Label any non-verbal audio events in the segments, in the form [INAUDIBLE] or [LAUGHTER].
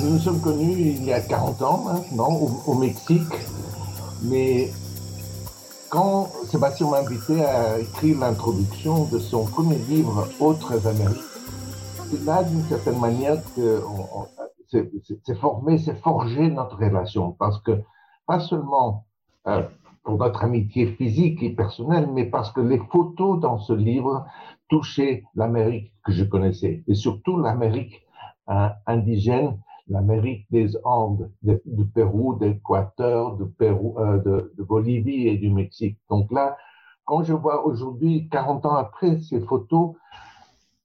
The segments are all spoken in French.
Nous nous sommes connus il y a 40 ans maintenant au, Mexique, mais quand Sébastien m'a invité à écrire l'introduction de son premier livre Autres Amériques, c'est là d'une certaine manière que c'est formé, c'est forgé notre relation, parce que pas seulement euh, pour notre amitié physique et personnelle, mais parce que les photos dans ce livre touchaient l'Amérique que je connaissais, et surtout l'Amérique euh, indigène l'Amérique des Andes, de, Pérou, d'Équateur, de, Pérou, euh, de, de, Bolivie et du Mexique. Donc là, quand je vois aujourd'hui, 40 ans après, ces photos,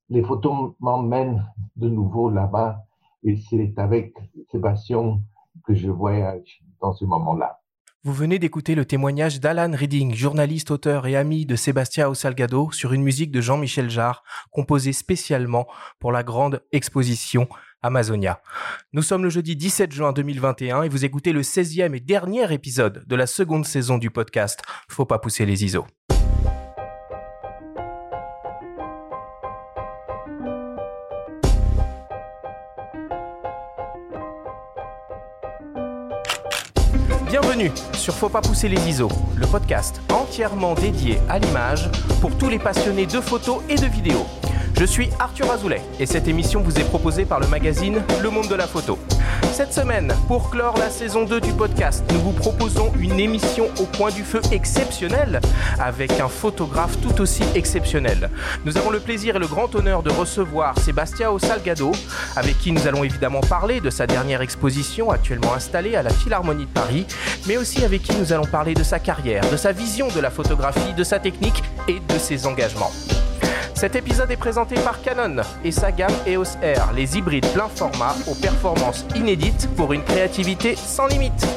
les photos m'emmènent de nouveau là-bas et c'est avec Sébastien que je voyage dans ce moment-là. Vous venez d'écouter le témoignage d'Alan Reading, journaliste, auteur et ami de Sébastien Osalgado sur une musique de Jean-Michel Jarre, composée spécialement pour la grande exposition Amazonia. Nous sommes le jeudi 17 juin 2021 et vous écoutez le 16e et dernier épisode de la seconde saison du podcast Faut pas pousser les ISO. Bienvenue sur Faut pas pousser les ISO, le podcast entièrement dédié à l'image pour tous les passionnés de photos et de vidéos. Je suis Arthur Azoulay et cette émission vous est proposée par le magazine Le Monde de la Photo. Cette semaine, pour clore la saison 2 du podcast, nous vous proposons une émission au point du feu exceptionnelle avec un photographe tout aussi exceptionnel. Nous avons le plaisir et le grand honneur de recevoir Sébastien Salgado, avec qui nous allons évidemment parler de sa dernière exposition actuellement installée à la Philharmonie de Paris, mais aussi avec qui nous allons parler de sa carrière, de sa vision de la photographie, de sa technique et de ses engagements. Cet épisode est présenté par Canon et sa gamme EOS R, les hybrides plein format aux performances inédites pour une créativité sans limite.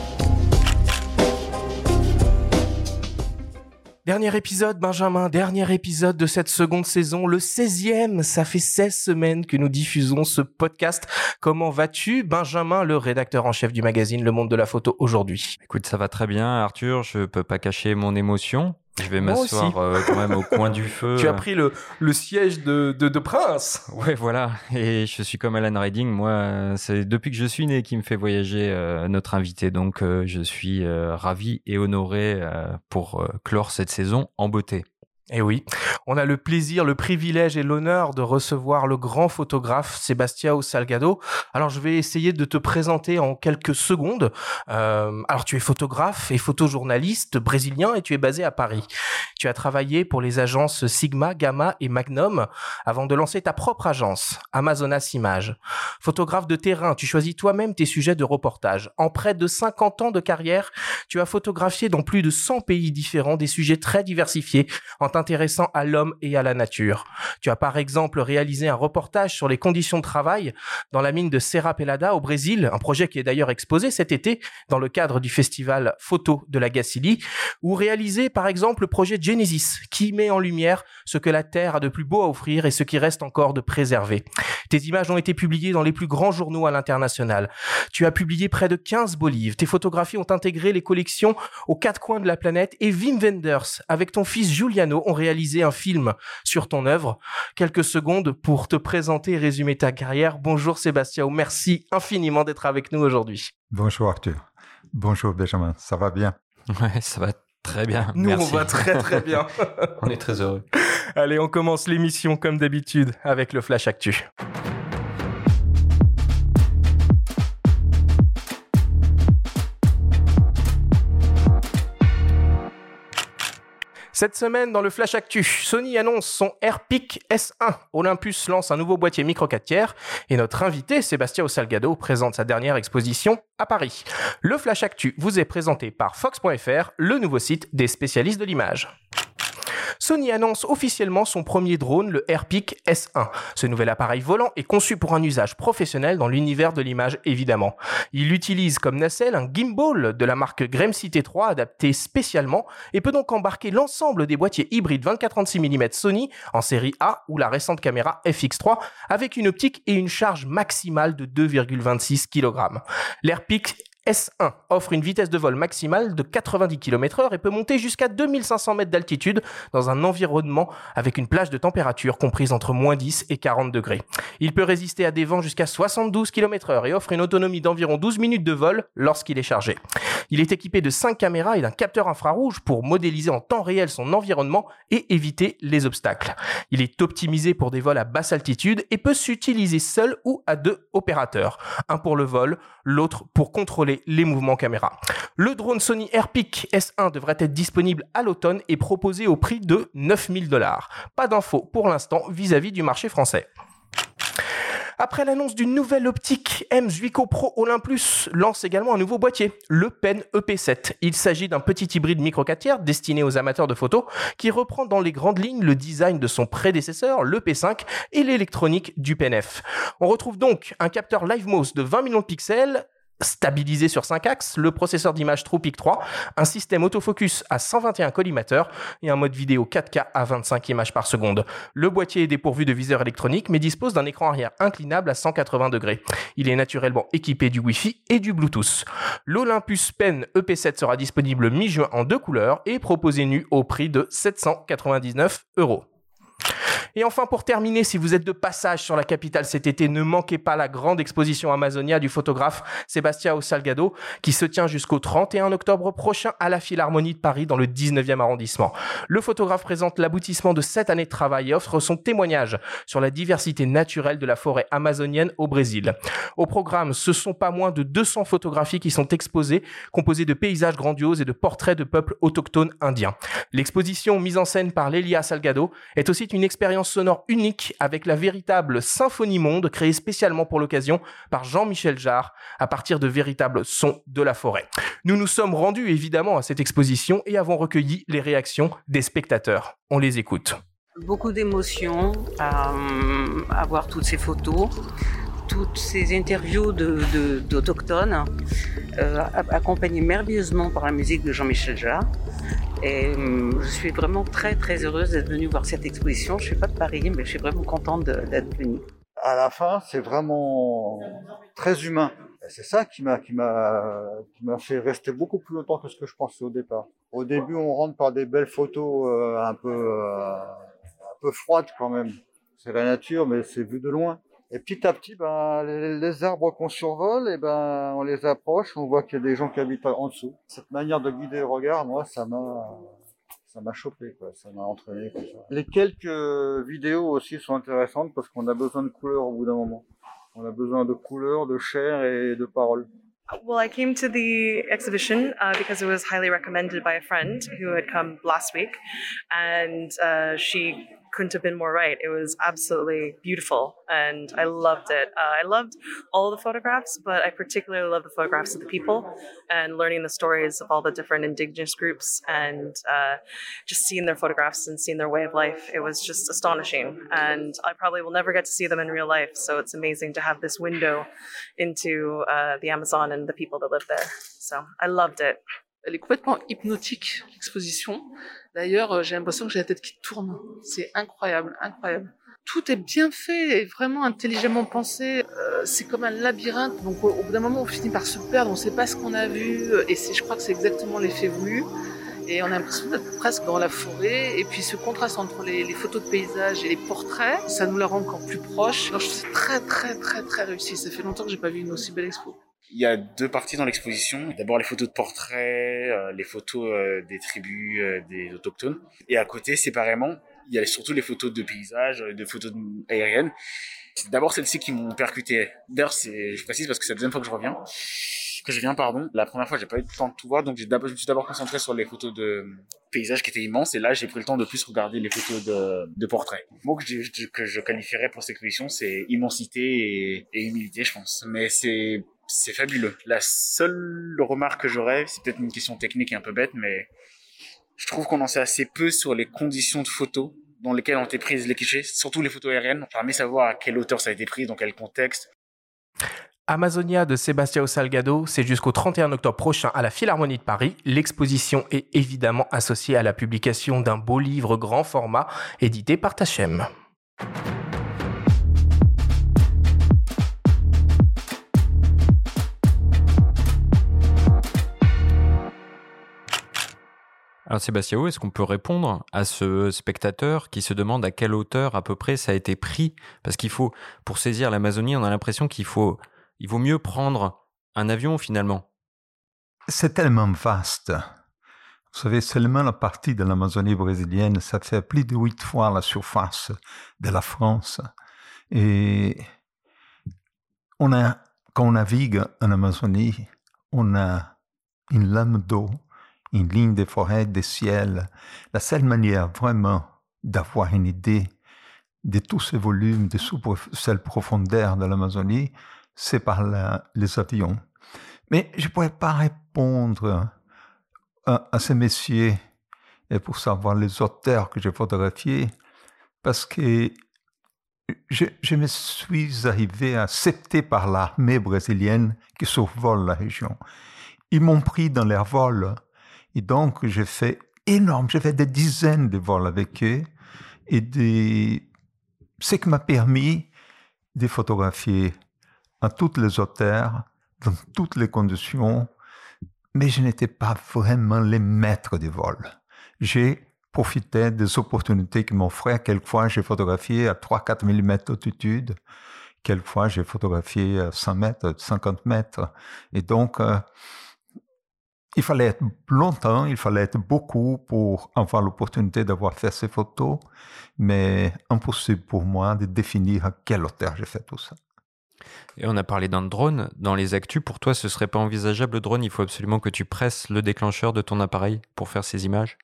Dernier épisode, Benjamin, dernier épisode de cette seconde saison, le 16e. Ça fait 16 semaines que nous diffusons ce podcast. Comment vas-tu, Benjamin, le rédacteur en chef du magazine Le Monde de la Photo aujourd'hui? Écoute, ça va très bien, Arthur. Je peux pas cacher mon émotion. Je vais m'asseoir euh, quand même au coin du [LAUGHS] feu. Tu as pris le, le siège de, de, de, prince. [LAUGHS] Ouais, voilà. Et je suis comme Alan Redding. Moi, c'est depuis que je suis né qui me fait voyager euh, notre invité. Donc, euh, je suis ravi et honoré pour clore cette saison en beauté. Eh oui, on a le plaisir, le privilège et l'honneur de recevoir le grand photographe Sébastien Salgado. Alors je vais essayer de te présenter en quelques secondes. Euh, alors tu es photographe et photojournaliste brésilien et tu es basé à Paris. Tu as travaillé pour les agences Sigma, Gamma et Magnum avant de lancer ta propre agence, Amazonas Images. Photographe de terrain, tu choisis toi-même tes sujets de reportage. En près de 50 ans de carrière, tu as photographié dans plus de 100 pays différents des sujets très diversifiés en intéressant à l'homme et à la nature. Tu as par exemple réalisé un reportage sur les conditions de travail dans la mine de Serra Pelada au Brésil, un projet qui est d'ailleurs exposé cet été dans le cadre du festival photo de la Gacilly, ou réalisé par exemple le projet Genesis qui met en lumière ce que la Terre a de plus beau à offrir et ce qui reste encore de préserver. Tes images ont été publiées dans les plus grands journaux à l'international. Tu as publié près de 15 beaux livres. Tes photographies ont intégré les collections aux quatre coins de la planète et Wim Wenders, avec ton fils Giuliano, ont réalisé un film sur ton œuvre. Quelques secondes pour te présenter et résumer ta carrière. Bonjour Sébastien, merci infiniment d'être avec nous aujourd'hui. Bonjour Arthur. Bonjour Benjamin, ça va bien? Ouais, ça va très bien. Nous, on va très très bien. [LAUGHS] on est très heureux. Allez, on commence l'émission comme d'habitude avec le Flash Actu. Cette semaine, dans le Flash Actu, Sony annonce son AirPic S1. Olympus lance un nouveau boîtier micro 4 tiers. Et notre invité, Sébastien Salgado, présente sa dernière exposition à Paris. Le Flash Actu vous est présenté par Fox.fr, le nouveau site des spécialistes de l'image. Sony annonce officiellement son premier drone, le AirPic S1. Ce nouvel appareil volant est conçu pour un usage professionnel dans l'univers de l'image évidemment. Il utilise comme nacelle un gimbal de la marque Gremsy T3 adapté spécialement et peut donc embarquer l'ensemble des boîtiers hybrides 24-36 mm Sony en série A ou la récente caméra FX3 avec une optique et une charge maximale de 2,26 kg. L'AirPic S1 offre une vitesse de vol maximale de 90 km/h et peut monter jusqu'à 2500 mètres d'altitude dans un environnement avec une plage de température comprise entre moins 10 et 40 degrés. Il peut résister à des vents jusqu'à 72 km/h et offre une autonomie d'environ 12 minutes de vol lorsqu'il est chargé. Il est équipé de 5 caméras et d'un capteur infrarouge pour modéliser en temps réel son environnement et éviter les obstacles. Il est optimisé pour des vols à basse altitude et peut s'utiliser seul ou à deux opérateurs, un pour le vol, l'autre pour contrôler les mouvements caméra. Le drone Sony Airpeak S1 devrait être disponible à l'automne et proposé au prix de 9000 dollars. Pas d'infos pour l'instant vis-à-vis du marché français. Après l'annonce d'une nouvelle optique, M Zuico Pro Olympus lance également un nouveau boîtier, le PEN EP7. Il s'agit d'un petit hybride micro 4 tiers destiné aux amateurs de photos qui reprend dans les grandes lignes le design de son prédécesseur, le P5, et l'électronique du PNF. On retrouve donc un capteur LiveMOS de 20 millions de pixels, stabilisé sur 5 axes, le processeur d'image TruePic 3, un système autofocus à 121 collimateurs et un mode vidéo 4K à 25 images par seconde. Le boîtier est dépourvu de viseur électronique mais dispose d'un écran arrière inclinable à 180 degrés. Il est naturellement équipé du Wi-Fi et du Bluetooth. L'Olympus Pen EP7 sera disponible mi-juin en deux couleurs et proposé nu au prix de 799 euros. Et enfin, pour terminer, si vous êtes de passage sur la capitale cet été, ne manquez pas la grande exposition Amazonia du photographe Sébastien Salgado qui se tient jusqu'au 31 octobre prochain à la Philharmonie de Paris dans le 19e arrondissement. Le photographe présente l'aboutissement de sept années de travail et offre son témoignage sur la diversité naturelle de la forêt amazonienne au Brésil. Au programme, ce sont pas moins de 200 photographies qui sont exposées, composées de paysages grandioses et de portraits de peuples autochtones indiens. L'exposition mise en scène par Lélia Salgado est aussi une expérience sonore unique avec la véritable symphonie monde créée spécialement pour l'occasion par Jean-Michel Jarre à partir de véritables sons de la forêt. Nous nous sommes rendus évidemment à cette exposition et avons recueilli les réactions des spectateurs. On les écoute. Beaucoup d'émotions à, à voir toutes ces photos toutes ces interviews d'autochtones, euh, accompagnées merveilleusement par la musique de Jean-Michel Jarre. Et hum, je suis vraiment très très heureuse d'être venue voir cette exposition. Je suis pas de Paris, mais je suis vraiment contente d'être venue. À la fin, c'est vraiment très humain. C'est ça qui m'a qui m'a qui m'a fait rester beaucoup plus longtemps que ce que je pensais au départ. Au début, on rentre par des belles photos euh, un peu euh, un peu froides quand même. C'est la nature, mais c'est vu de loin. Et petit à petit, ben, les, arbres qu'on survole, et ben, on les approche, on voit qu'il y a des gens qui habitent en dessous. Cette manière de guider le regard, moi, ça m'a, ça m'a chopé, quoi. Ça m'a entraîné. Les quelques vidéos aussi sont intéressantes parce qu'on a besoin de couleurs au bout d'un moment. On a besoin de couleurs, de chair et de paroles. Well, I came to the exhibition uh, because it was highly recommended by a friend who had come last week, and uh, she couldn't have been more right. It was absolutely beautiful and I loved it. Uh, I loved all the photographs, but I particularly love the photographs of the people and learning the stories of all the different indigenous groups and uh, just seeing their photographs and seeing their way of life. It was just astonishing. And I probably will never get to see them in real life. So it's amazing to have this window into uh, the Amazon and the people that live there. So I loved it. Elle est complètement hypnotique, l'exposition. D'ailleurs, euh, j'ai l'impression que j'ai la tête qui tourne. C'est incroyable, incroyable. Tout est bien fait et vraiment intelligemment pensé. Euh, c'est comme un labyrinthe. Donc, au, bout d'un moment, on finit par se perdre. On ne sait pas ce qu'on a vu. Et je crois que c'est exactement l'effet voulu. Et on a l'impression d'être presque dans la forêt. Et puis ce contraste entre les, photos de paysages et les portraits, ça nous la rend encore plus proche. Alors, je trouve c'est très très très très réussi. Ça fait longtemps que j'ai pas vu une aussi belle expo. Il y a deux parties dans l'exposition. D'abord les photos de portraits, euh, les photos euh, des tribus, euh, des autochtones. Et à côté, séparément, il y a surtout les photos de paysages, de photos aériennes. C'est d'abord celles-ci qui m'ont percuté. D'ailleurs, c'est, je précise parce que c'est la deuxième fois que je reviens, que je viens, pardon. La première fois, j'ai pas eu le temps de tout voir, donc je me suis d'abord concentré sur les photos de paysages qui étaient immenses, et là, j'ai pris le temps de plus regarder les photos de, de portraits. Le mot que je, que je qualifierais pour cette exposition, c'est immensité et, et humilité, je pense. Mais c'est c'est fabuleux. La seule remarque que j'aurais, c'est peut-être une question technique et un peu bête, mais je trouve qu'on en sait assez peu sur les conditions de photos dans lesquelles ont été prises les clichés, surtout les photos aériennes. On permet de savoir à quelle hauteur ça a été pris, dans quel contexte. Amazonia de Sébastien Salgado, c'est jusqu'au 31 octobre prochain à la Philharmonie de Paris. L'exposition est évidemment associée à la publication d'un beau livre grand format édité par Tachem. Alors Sébastien, est-ce qu'on peut répondre à ce spectateur qui se demande à quelle hauteur à peu près ça a été pris? Parce qu'il faut, pour saisir l'Amazonie, on a l'impression qu'il faut, il vaut mieux prendre un avion finalement. C'est tellement vaste. Vous savez, seulement la partie de l'Amazonie brésilienne, ça fait plus de huit fois la surface de la France. Et on a, quand on navigue en Amazonie, on a une lame d'eau une ligne de forêt, de ciel. La seule manière vraiment d'avoir une idée de tous ces volumes, de cette profondeur de l'Amazonie, c'est par les avions. Mais je ne pourrais pas répondre à, ces messieurs et pour savoir les auteurs que j'ai photographiés, parce que je, je, me suis arrivé à accepter par l'armée brésilienne qui survole la région. Ils m'ont pris dans leur vol et donc, j'ai fait énorme, j'ai fait des dizaines de vols avec eux et des... ce qui m'a permis de photographier à toutes les hauteurs, dans toutes les conditions, mais je n'étais pas vraiment le maître des vols. J'ai profité des opportunités qui m'offraient. Quelquefois, j'ai photographié à 3-4 mm d'altitude. Quelquefois, j'ai photographié à 100 mètres, 50 mètres. Et donc, euh, il fallait être longtemps, il fallait être beaucoup pour avoir l'opportunité d'avoir fait ces photos, mais impossible pour moi de définir à quelle hauteur j'ai fait tout ça. Et on a parlé d'un drone. Dans les actus, pour toi, ce serait pas envisageable le drone? Il faut absolument que tu presses le déclencheur de ton appareil pour faire ces images?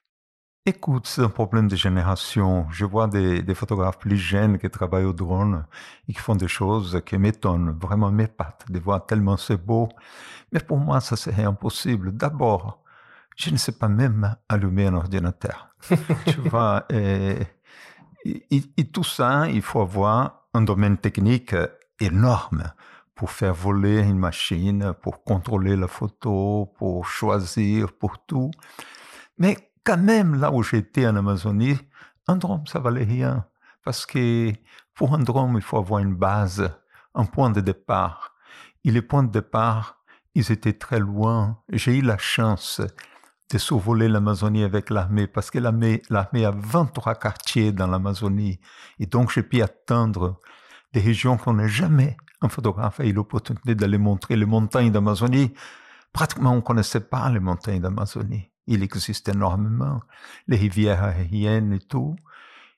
Écoute, c'est un problème de génération. Je vois des, photographes plus jeunes qui travaillent au drone et qui font des choses qui m'étonnent, vraiment m'épatent, de voir tellement c'est beau. Mais pour moi, ça serait impossible. D'abord, je ne sais pas même allumer un ordinateur. [LAUGHS] tu vois, et, et, tout ça, il faut avoir un domaine technique énorme pour faire voler une machine, pour contrôler la photo, pour choisir, pour tout. Mais quand même, là où j'étais en Amazonie, un drone, ça valait rien. Parce que pour un drone, il faut avoir une base, un point de départ. Et les points de départ, ils étaient très loin. J'ai eu la chance de survoler l'Amazonie avec l'armée, parce que l'armée, l'armée a 23 quartiers dans l'Amazonie. Et donc, j'ai pu atteindre des régions qu'on n'a jamais, un photographe a eu l'opportunité d'aller montrer les montagnes d'Amazonie. Pratiquement, on ne connaissait pas les montagnes d'Amazonie il existe énormément, les rivières aériennes et tout.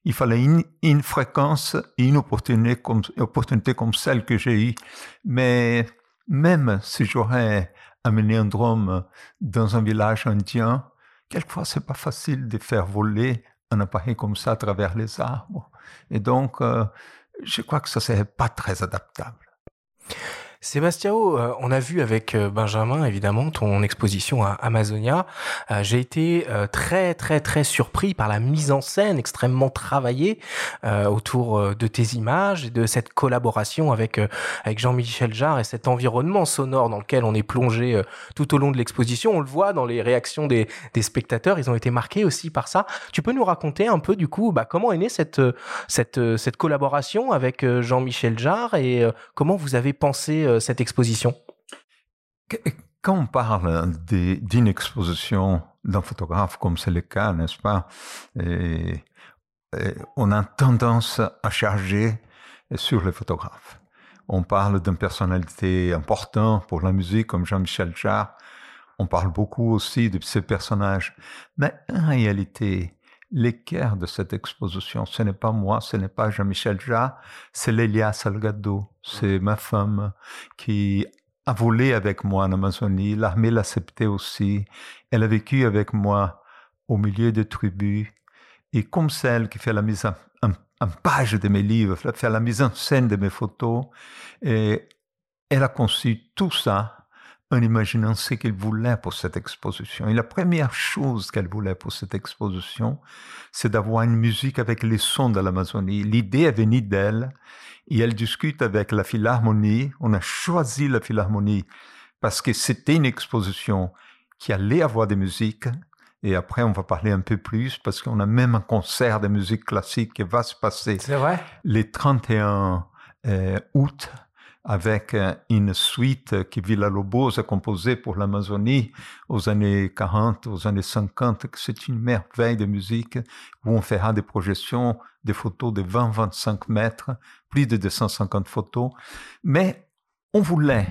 Il fallait une, fréquence et une opportunité comme, opportunité comme celle que j'ai eue. Mais même si j'aurais amené un drone dans un village indien, quelquefois c'est pas facile de faire voler un appareil comme ça à travers les arbres. Et donc, euh, je crois que ça serait pas très adaptable. Sébastien, euh, on a vu avec euh, Benjamin évidemment ton exposition à Amazonia. Euh, j'ai été très très très surpris par la mise en scène extrêmement travaillée autour de tes images et de cette collaboration avec avec Jean-Michel Jarre et cet environnement sonore dans lequel on est plongé tout au long de l'exposition. On le voit dans les réactions des, spectateurs, ils ont été marqués aussi par ça. Tu peux nous raconter un peu du coup bah, comment est née cette cette collaboration avec Jean-Michel Jarre et comment vous avez pensé euh, cette exposition Quand on parle d'une exposition d'un photographe, comme c'est le cas, n'est-ce pas, on a tendance à charger sur les photographes. On parle d'une personnalité importante pour la musique, comme Jean-Michel Jarre. On parle beaucoup aussi de ces personnages. Mais en réalité, l'équerre de cette exposition, ce n'est pas moi, ce n'est pas Jean-Michel Jarre, c'est Lélia Salgado, c'est ma femme qui a volé avec moi en Amazonie. L'armée l'acceptait aussi. Elle a vécu avec moi au milieu des tribus. Et comme celle qui fait la mise en, page de mes livres, fait la mise en scène de mes photos, et elle a conçu tout ça en imaginant ce qu'elle voulait pour cette exposition. Et la première chose qu'elle voulait pour cette exposition, c'est d'avoir une musique avec les sons de l'Amazonie. L'idée est venue d'elle et elle discute avec la Philharmonie. On a choisi la Philharmonie parce que c'était une exposition qui allait avoir des musiques. Et après, on va parler un peu plus parce qu'on a même un concert de musique classique qui va se passer vrai? les 31 euh, août avec euh, une suite que Villa-Lobos a composée pour l'Amazonie aux années 40, aux années 50. C'est une merveille de musique où on fera des projections, des photos de 20-25 mètres, plus de 250 photos. Mais on voulait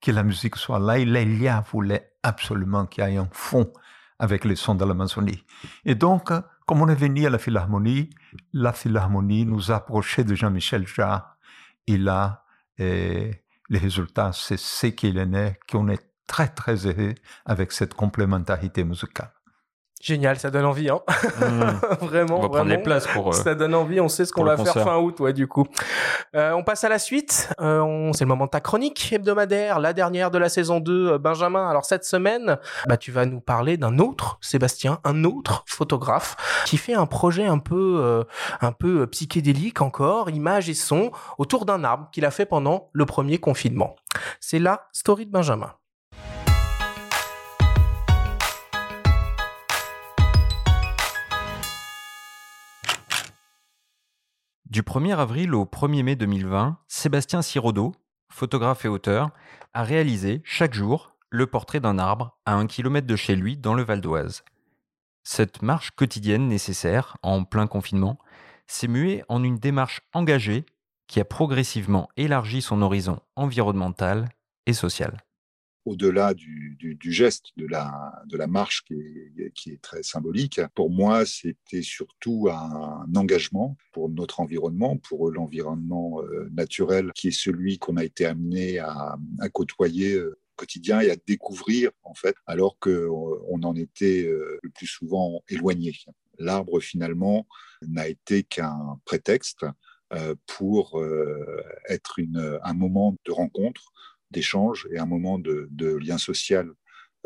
que la musique soit là et Lélia voulait absolument qu'il y ait un fond avec les sons de l'Amazonie. Et donc, comme on est venu à la Philharmonie, la Philharmonie nous a approchés de Jean-Michel Jarre. Et là, et les résultats, c'est ce qu'il en est, qu'on est très, très heureux avec cette complémentarité musicale. Génial, ça donne envie, hein. Mmh. [LAUGHS] vraiment. On va prendre les places pour. euh, Ça donne envie, on sait ce qu'on va faire fin août, ouais, du coup. Euh, on passe à la suite. Euh, on... C'est le moment de ta chronique hebdomadaire, la dernière de la saison 2, euh, Benjamin. Alors, cette semaine, bah, tu vas nous parler d'un autre Sébastien, un autre photographe qui fait un projet un peu, euh, un peu euh, psychédélique encore, images et sons, autour d'un arbre qu'il a fait pendant le premier confinement. C'est la story de Benjamin. Du 1er avril au 1er mai 2020, Sébastien Sirodo, photographe et auteur, a réalisé chaque jour le portrait d'un arbre à un kilomètre de chez lui dans le Val d'Oise. Cette marche quotidienne nécessaire en plein confinement s'est muée en une démarche engagée qui a progressivement élargi son horizon environnemental et social. Au-delà du, geste, de la, marche qui est, très symbolique, pour moi, c'était surtout un engagement pour notre environnement, pour l'environnement euh, naturel qui est celui qu'on a été amené à, à côtoyer euh, quotidien et à découvrir, en fait, alors qu'on en était euh, le plus souvent éloigné. L'arbre, finalement, n'a été qu'un prétexte euh, pour euh, être un moment de rencontre, d'échange et un moment de, lien social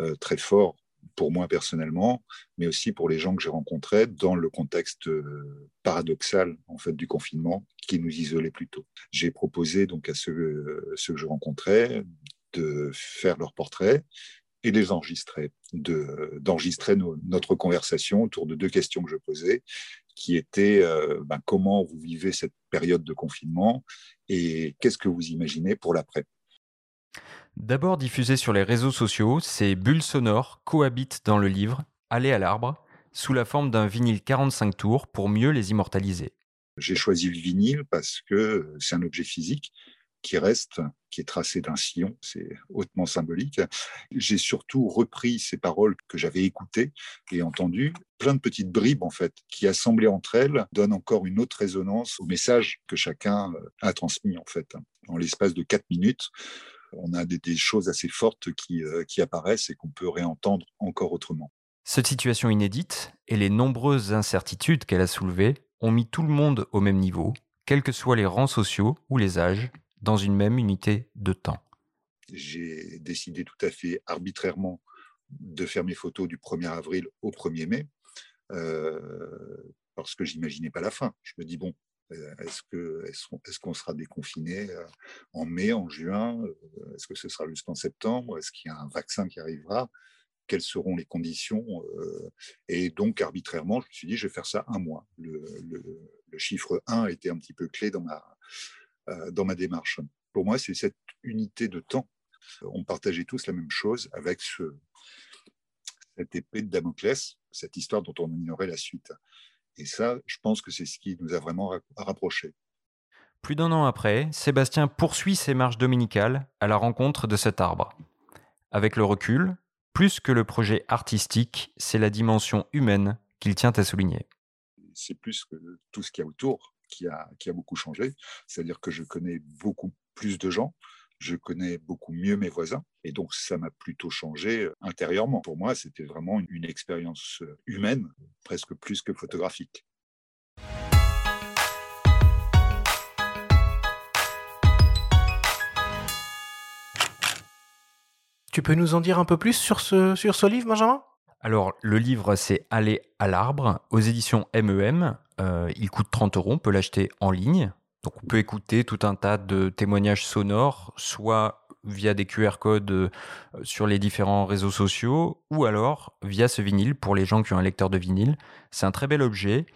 euh, très fort pour moi personnellement, mais aussi pour les gens que j'ai rencontrés dans le contexte euh, paradoxal en fait du confinement qui nous isolait plutôt. J'ai proposé donc à ceux, euh, que je rencontrais de faire leurs portraits et les enregistrer, de- d'enregistrer notre conversation autour de deux questions que je posais, qui étaient ben, comment vous vivez cette période de confinement et qu'est-ce que vous imaginez pour l'après? D'abord diffusé sur les réseaux sociaux, ces bulles sonores cohabitent dans le livre Aller à l'arbre, sous la forme d'un vinyle 45 tours pour mieux les immortaliser. J'ai choisi le vinyle parce que c'est un objet physique qui reste, qui est tracé d'un sillon, c'est hautement symbolique. J'ai surtout repris ces paroles que j'avais écoutées et entendues, plein de petites bribes en fait, qui assemblées entre elles donnent encore une autre résonance au message que chacun a transmis en fait. En l'espace de quatre minutes, on a des, des choses assez fortes qui, euh, qui apparaissent et qu'on peut réentendre encore autrement. Cette situation inédite et les nombreuses incertitudes qu'elle a soulevées ont mis tout le monde au même niveau, quels que soient les rangs sociaux ou les âges, dans une même unité de temps. j'ai décidé tout à fait arbitrairement de faire mes photos du 1er avril au 1er mai euh, parce que j'imaginais pas la fin. Je me dis bon, est-ce que est-ce qu'on sera déconfiné euh, en mai, en juin Euh, Est-ce que ce sera jusqu'en septembre Est-ce qu'il y a un vaccin qui arrivera Quelles seront les conditions Euh, Et donc arbitrairement, je me suis dit je vais faire ça un mois. Le, chiffre 1 était un petit peu clé dans ma euh, démarche. Pour moi, c'est cette unité de temps on partageait tous la même chose avec ce, cette épée de Damoclès, cette histoire dont on ignorait la suite. Et ça, je pense que c'est ce qui nous a vraiment ra- rapprochés. Plus d'un an après, Sébastien poursuit ses marches dominicales à la rencontre de cet arbre. Avec le recul, plus que le projet artistique, c'est la dimension humaine qu'il tient à souligner. C'est plus que tout ce qu'il y a autour qui a, qui a beaucoup changé. C'est-à-dire que je connais beaucoup plus de gens, je connais beaucoup mieux mes voisins, et donc ça m'a plutôt changé intérieurement. Pour moi, c'était vraiment une, une expérience humaine, presque plus que photographique. Tu peux nous en dire un peu plus sur ce, sur ce livre, Benjamin? Alors, le livre, c'est Aller à l'arbre aux éditions MEM. Euh, il coûte 30 euros, on peut l'acheter en ligne. Donc, on peut écouter tout un tas de témoignages sonores, soit via des QR codes euh, sur les différents réseaux sociaux, ou alors via ce vinyle pour les gens qui ont un lecteur de vinyle. C'est un très bel objet.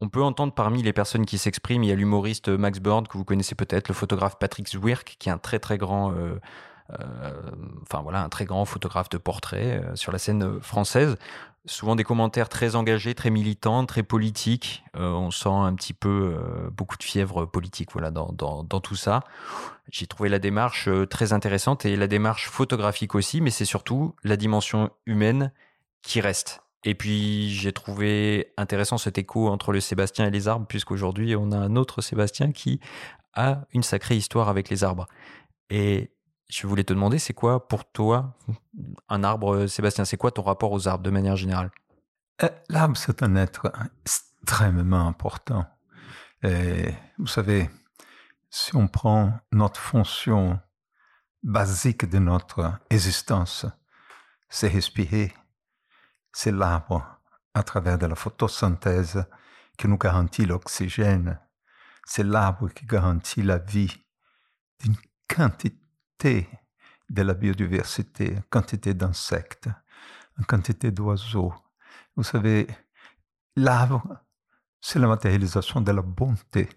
On peut entendre parmi les personnes qui s'expriment, il y a l'humoriste Max Bird, que vous connaissez peut-être, le photographe Patrick Zwirk, qui est un très très grand, euh, enfin voilà, un très grand photographe de portrait euh, sur la scène française. Souvent des commentaires très engagés, très militants, très politiques. on sent un petit peu beaucoup de fièvre politique, voilà, dans, dans, dans tout ça. J'ai trouvé la démarche très intéressante et la démarche photographique aussi, mais c'est surtout la dimension humaine qui reste. Et puis j'ai trouvé intéressant cet écho entre le Sébastien et les arbres, puisqu'aujourd'hui on a un autre Sébastien qui a une sacrée histoire avec les arbres. Et je voulais te demander, c'est quoi pour toi un arbre, Sébastien? C'est quoi ton rapport aux arbres de manière générale? Euh, L'arbre, c'est un être extrêmement important. Vous savez, si on prend notre fonction basique de notre existence, c'est respirer, c'est l'arbre, à travers de la photosynthèse, qui nous garantit l'oxygène. C'est l'arbre qui garantit la vie d'une quantité de la biodiversité, une quantité d'insectes, une quantité d'oiseaux. Vous savez, l'arbre, c'est la matérialisation de la bonté.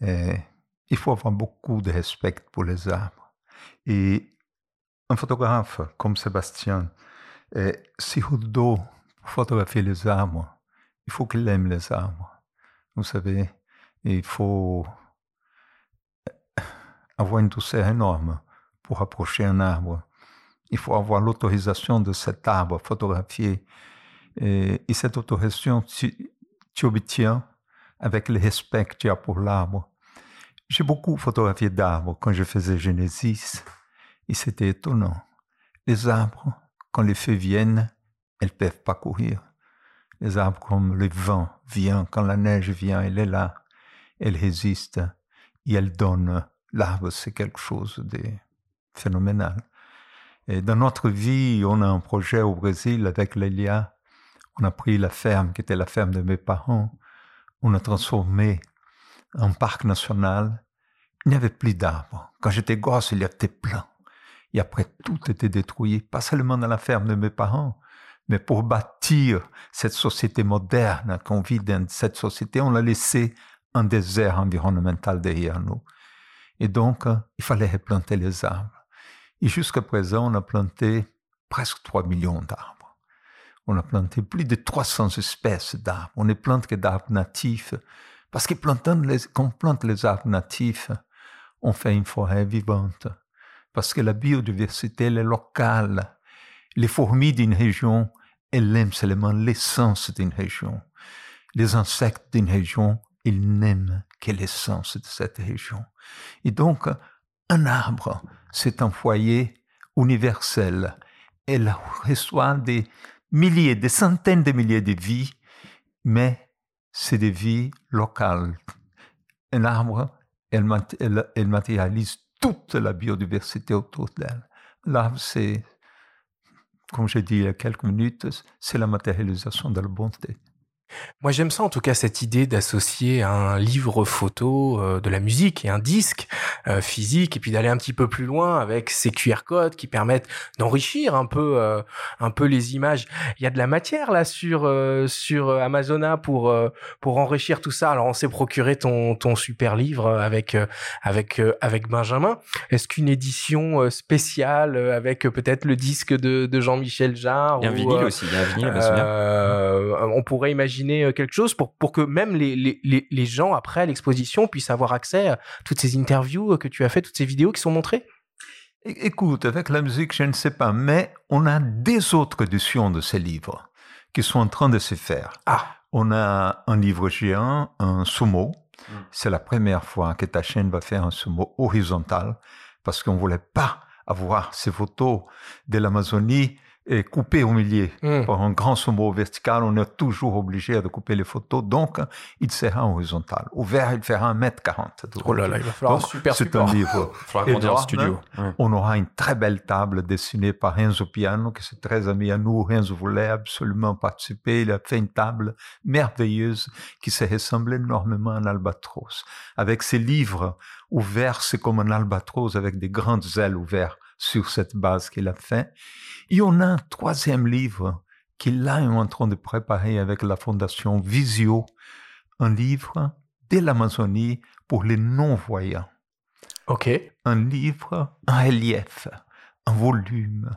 Il faut avoir beaucoup de respect pour les arbres. Et un photographe comme Sébastien, et si Houdot photographier les arbres, il faut qu'il aime les arbres. Vous savez, il faut avoir une douceur énorme pour approcher un arbre. Il faut avoir l'autorisation de cet arbre photographié. Et, et cette autorisation, tu, tu obtiens avec le respect que tu as pour l'arbre. J'ai beaucoup photographié d'arbres quand je faisais Genesis et c'était étonnant. Les arbres quand les feux viennent, elles ne peuvent pas courir. Les arbres comme le vent vient, quand la neige vient, elle est là, elle résiste et elle donne. L'arbre, c'est quelque chose de phénoménal. Et dans notre vie, on a un projet au Brésil avec Lélia. On a pris la ferme qui était la ferme de mes parents. On a transformé en parc national. Il n'y avait plus d'arbres. Quand j'étais gosse, il y avait plein. Et après, tout était détruit, pas seulement dans la ferme de mes parents, mais pour bâtir cette société moderne qu'on vit dans cette société, on l'a laissé un désert environnemental derrière nous. Et donc, il fallait replanter les arbres. Et jusqu'à présent, on a planté presque 3 millions d'arbres. On a planté plus de 300 espèces d'arbres. On ne plante que d'arbres natifs. Parce que plantant quand on plante les arbres natifs, on fait une forêt vivante parce que la biodiversité, elle est locale. Les fourmis d'une région, elles aiment seulement l'essence d'une région. Les insectes d'une région, ils n'aiment que l'essence de cette région. Et donc, un arbre, c'est un foyer universel. Elle reçoit des milliers, des centaines de milliers de vies, mais c'est des vies locales. Un arbre, elle, matérialise toute la biodiversité autour d'elle. Là, c'est, comme j'ai dit il y a quelques minutes, c'est la matérialisation de la bonté. Moi, j'aime ça, en tout cas, cette idée d'associer un livre photo euh, de la musique et un disque euh, physique, et puis d'aller un petit peu plus loin avec ces QR codes qui permettent d'enrichir un peu, euh, un peu les images. Il y a de la matière là sur sur Amazona pour pour enrichir tout ça. Alors, on s'est procuré ton ton super livre avec avec avec Benjamin. Est-ce qu'une édition spéciale avec peut-être le disque de, de Jean-Michel Jarre Il y a un vinyle aussi. Il y a un vinyle, on pourrait imaginer euh, quelque chose pour, pour que même les, les, les gens, après l'exposition, puissent avoir accès à toutes ces interviews euh, que tu as fait, toutes ces vidéos qui sont montrées? Écoute, avec la musique, je ne sais pas, mais on a des autres éditions de ces livres qui sont en train de se faire. Ah. On a un livre géant, un sumo. Hmm. C'est la première fois que ta chaîne va faire un sumo horizontal parce qu'on ne voulait pas avoir ces photos de l'Amazonie est coupé au milieu mm. par un grand sommeau vertical. On est toujours obligé de couper les photos. Donc, il sera horizontal. Ouvert, il fera 1m40. Oh là là, il va falloir un super C'est un livre. il [LAUGHS] faudra studio. On aura une très belle table dessinée par Renzo Piano, qui est très ami à nous. Renzo voulait absolument participer. Il a fait une table merveilleuse qui se ressemble énormément à un albatros. Avec ses livres ouverts, c'est comme un albatros avec des grandes ailes ouvertes sur cette base qu'il a fait. Et on a un troisième livre qu'il est en train de préparer avec la fondation Visio un livre de l'Amazonie pour les non-voyants. Ok. Un livre, un relief, un volume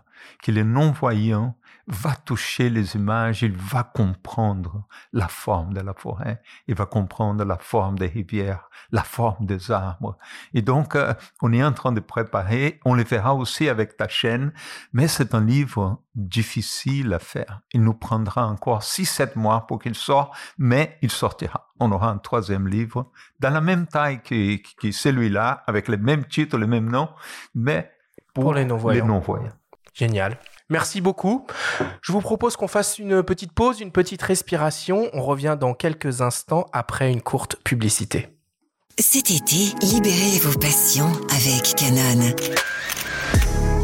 que le non-voyant va toucher les images, il va comprendre la forme de la forêt, il va comprendre la forme des rivières, la forme des arbres. Et donc, euh, on est en train de préparer, on le fera aussi avec ta chaîne, mais c'est un livre difficile à faire. Il nous prendra encore 6-7 mois pour qu'il sorte, mais il sortira. On aura un troisième livre dans la même taille que, que celui-là, avec le même titre, le même nom, mais pour, les non-voyants. non -voyants. Génial. Merci beaucoup. Je vous propose qu'on fasse une petite pause, une petite respiration. On revient dans quelques instants après une courte publicité. Cet été, libérez vos passions avec Canon.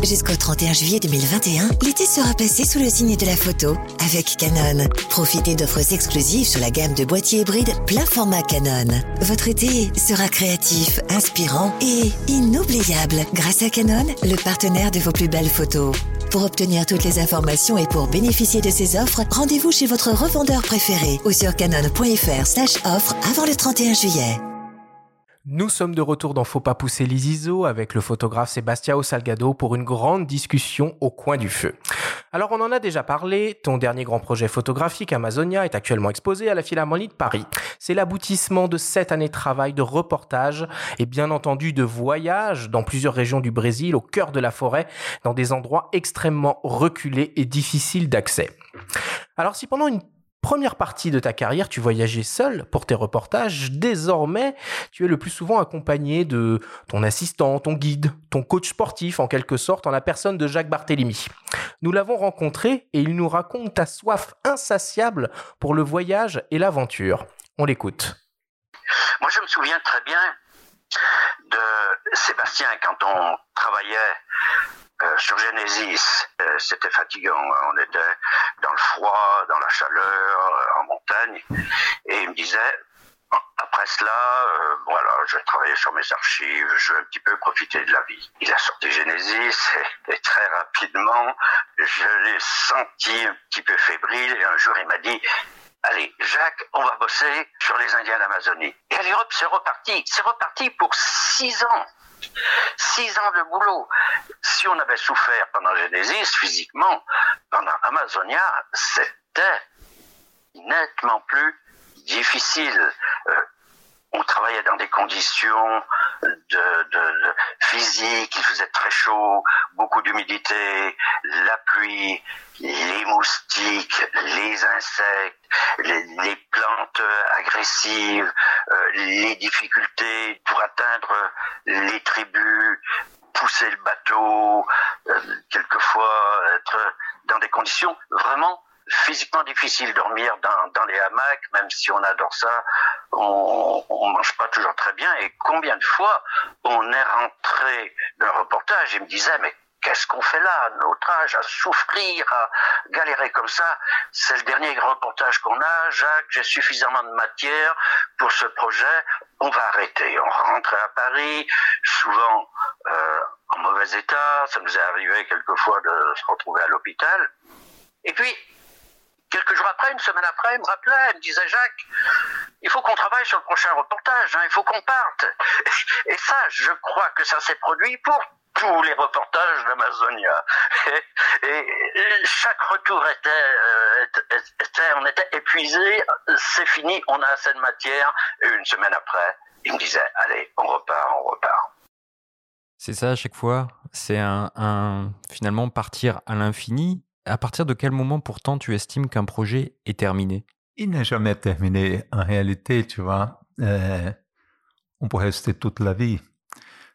Jusqu'au 31 juillet 2021, l'été sera passé sous le signe de la photo avec Canon. Profitez d'offres exclusives sur la gamme de boîtiers hybrides plein format Canon. Votre été sera créatif, inspirant et inoubliable grâce à Canon, le partenaire de vos plus belles photos. Pour obtenir toutes les informations et pour bénéficier de ces offres, rendez-vous chez votre revendeur préféré ou sur canon.fr/offre avant le 31 juillet. Nous sommes de retour dans Faut pas pousser les ISO avec le photographe Sébastien Salgado pour une grande discussion au coin du feu. Alors on en a déjà parlé, ton dernier grand projet photographique Amazonia est actuellement exposé à la Philharmonie de Paris. C'est l'aboutissement de sept années de travail, de reportage et bien entendu de voyage dans plusieurs régions du Brésil, au cœur de la forêt, dans des endroits extrêmement reculés et difficiles d'accès. Alors si pendant une première partie de ta carrière, tu voyageais seul pour tes reportages. Désormais, tu es le plus souvent accompagné de ton assistant, ton guide, ton coach sportif en quelque sorte, en la personne de Jacques Barthélemy. Nous l'avons rencontré et il nous raconte ta soif insatiable pour le voyage et l'aventure. On l'écoute. Moi, je me souviens très bien de Sébastien quand on travaillait euh, sur Genesis, euh, c'était fatigant. Hein. On était dans le froid, dans la chaleur, euh, en montagne. Et il me disait, après cela, voilà, je vais travailler sur mes archives, je vais un petit peu profiter de la vie. Il a sorti Genesis et, et très rapidement, je l'ai senti un petit peu fébrile et un jour il m'a dit, Allez, Jacques, on va bosser sur les Indiens d'Amazonie. Et allez hop, c'est reparti. C'est reparti pour six ans. Six ans de boulot. Si on avait souffert pendant Genesis physiquement, pendant Amazonia, c'était nettement plus difficile. Euh, on travaillait dans des conditions de, de, physiques, il faisait très chaud, beaucoup d'humidité, la pluie, les moustiques, les insectes, les, plantes agressives, euh, les difficultés pour atteindre les tribus, pousser le bateau, euh, quelquefois être dans des conditions vraiment physiquement difficile dormir dans, les hamacs, même si on adore ça, on, on mange pas toujours très bien. Et combien de fois on est rentré d'un reportage et me disait mais Qu'est-ce qu'on fait là, à notre âge, à souffrir, à galérer comme ça C'est le dernier reportage qu'on a. Jacques, j'ai suffisamment de matière pour ce projet. On va arrêter. On rentre à Paris, souvent euh, en mauvais état. Ça nous est arrivé quelquefois de se retrouver à l'hôpital. Et puis, quelques jours après, une semaine après, il me rappelait, il me disait Jacques, il faut qu'on travaille sur le prochain reportage, hein, il faut qu'on parte. Et ça, je crois que ça s'est produit pour tous les reportages d'Amazonia. Et, chaque retour euh, était, on était épuisé, c'est fini, on a assez de matière. Et une semaine après, il me disait, allez, on repart, on repart. C'est ça à chaque fois. C'est un, finalement partir à l'infini à partir de quel moment pourtant tu estimes qu'un projet est terminé? Il n'est jamais terminé. En réalité, tu vois, euh, on peut rester toute la vie.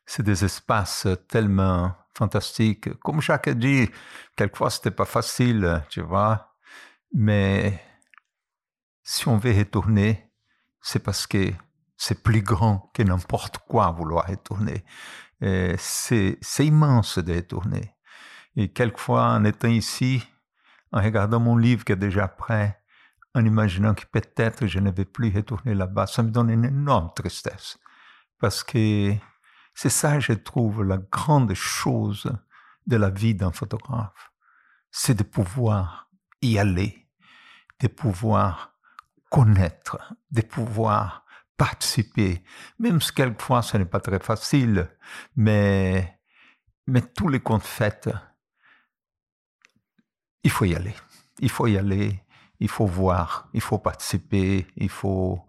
C'est des espaces tellement fantastiques. Comme Jacques dit, quelquefois c'était pas facile, tu vois. Mais si on veut retourner, c'est parce que c'est plus grand que n'importe quoi vouloir retourner. C'est immense de retourner. Et quelquefois, en étant ici, en regardant mon livre qui est déjà prêt, en imaginant que peut-être je ne vais plus retourner là-bas, ça me donne une énorme tristesse. Parce que c'est ça, je trouve, la grande chose de la vie d'un photographe. C'est de pouvoir y aller, de pouvoir connaître, de pouvoir participer, même si quelquefois ce n'est pas très facile, mais, mais tous les comptes faits, il faut y aller. Il faut y aller, il faut voir, il faut participer, il faut...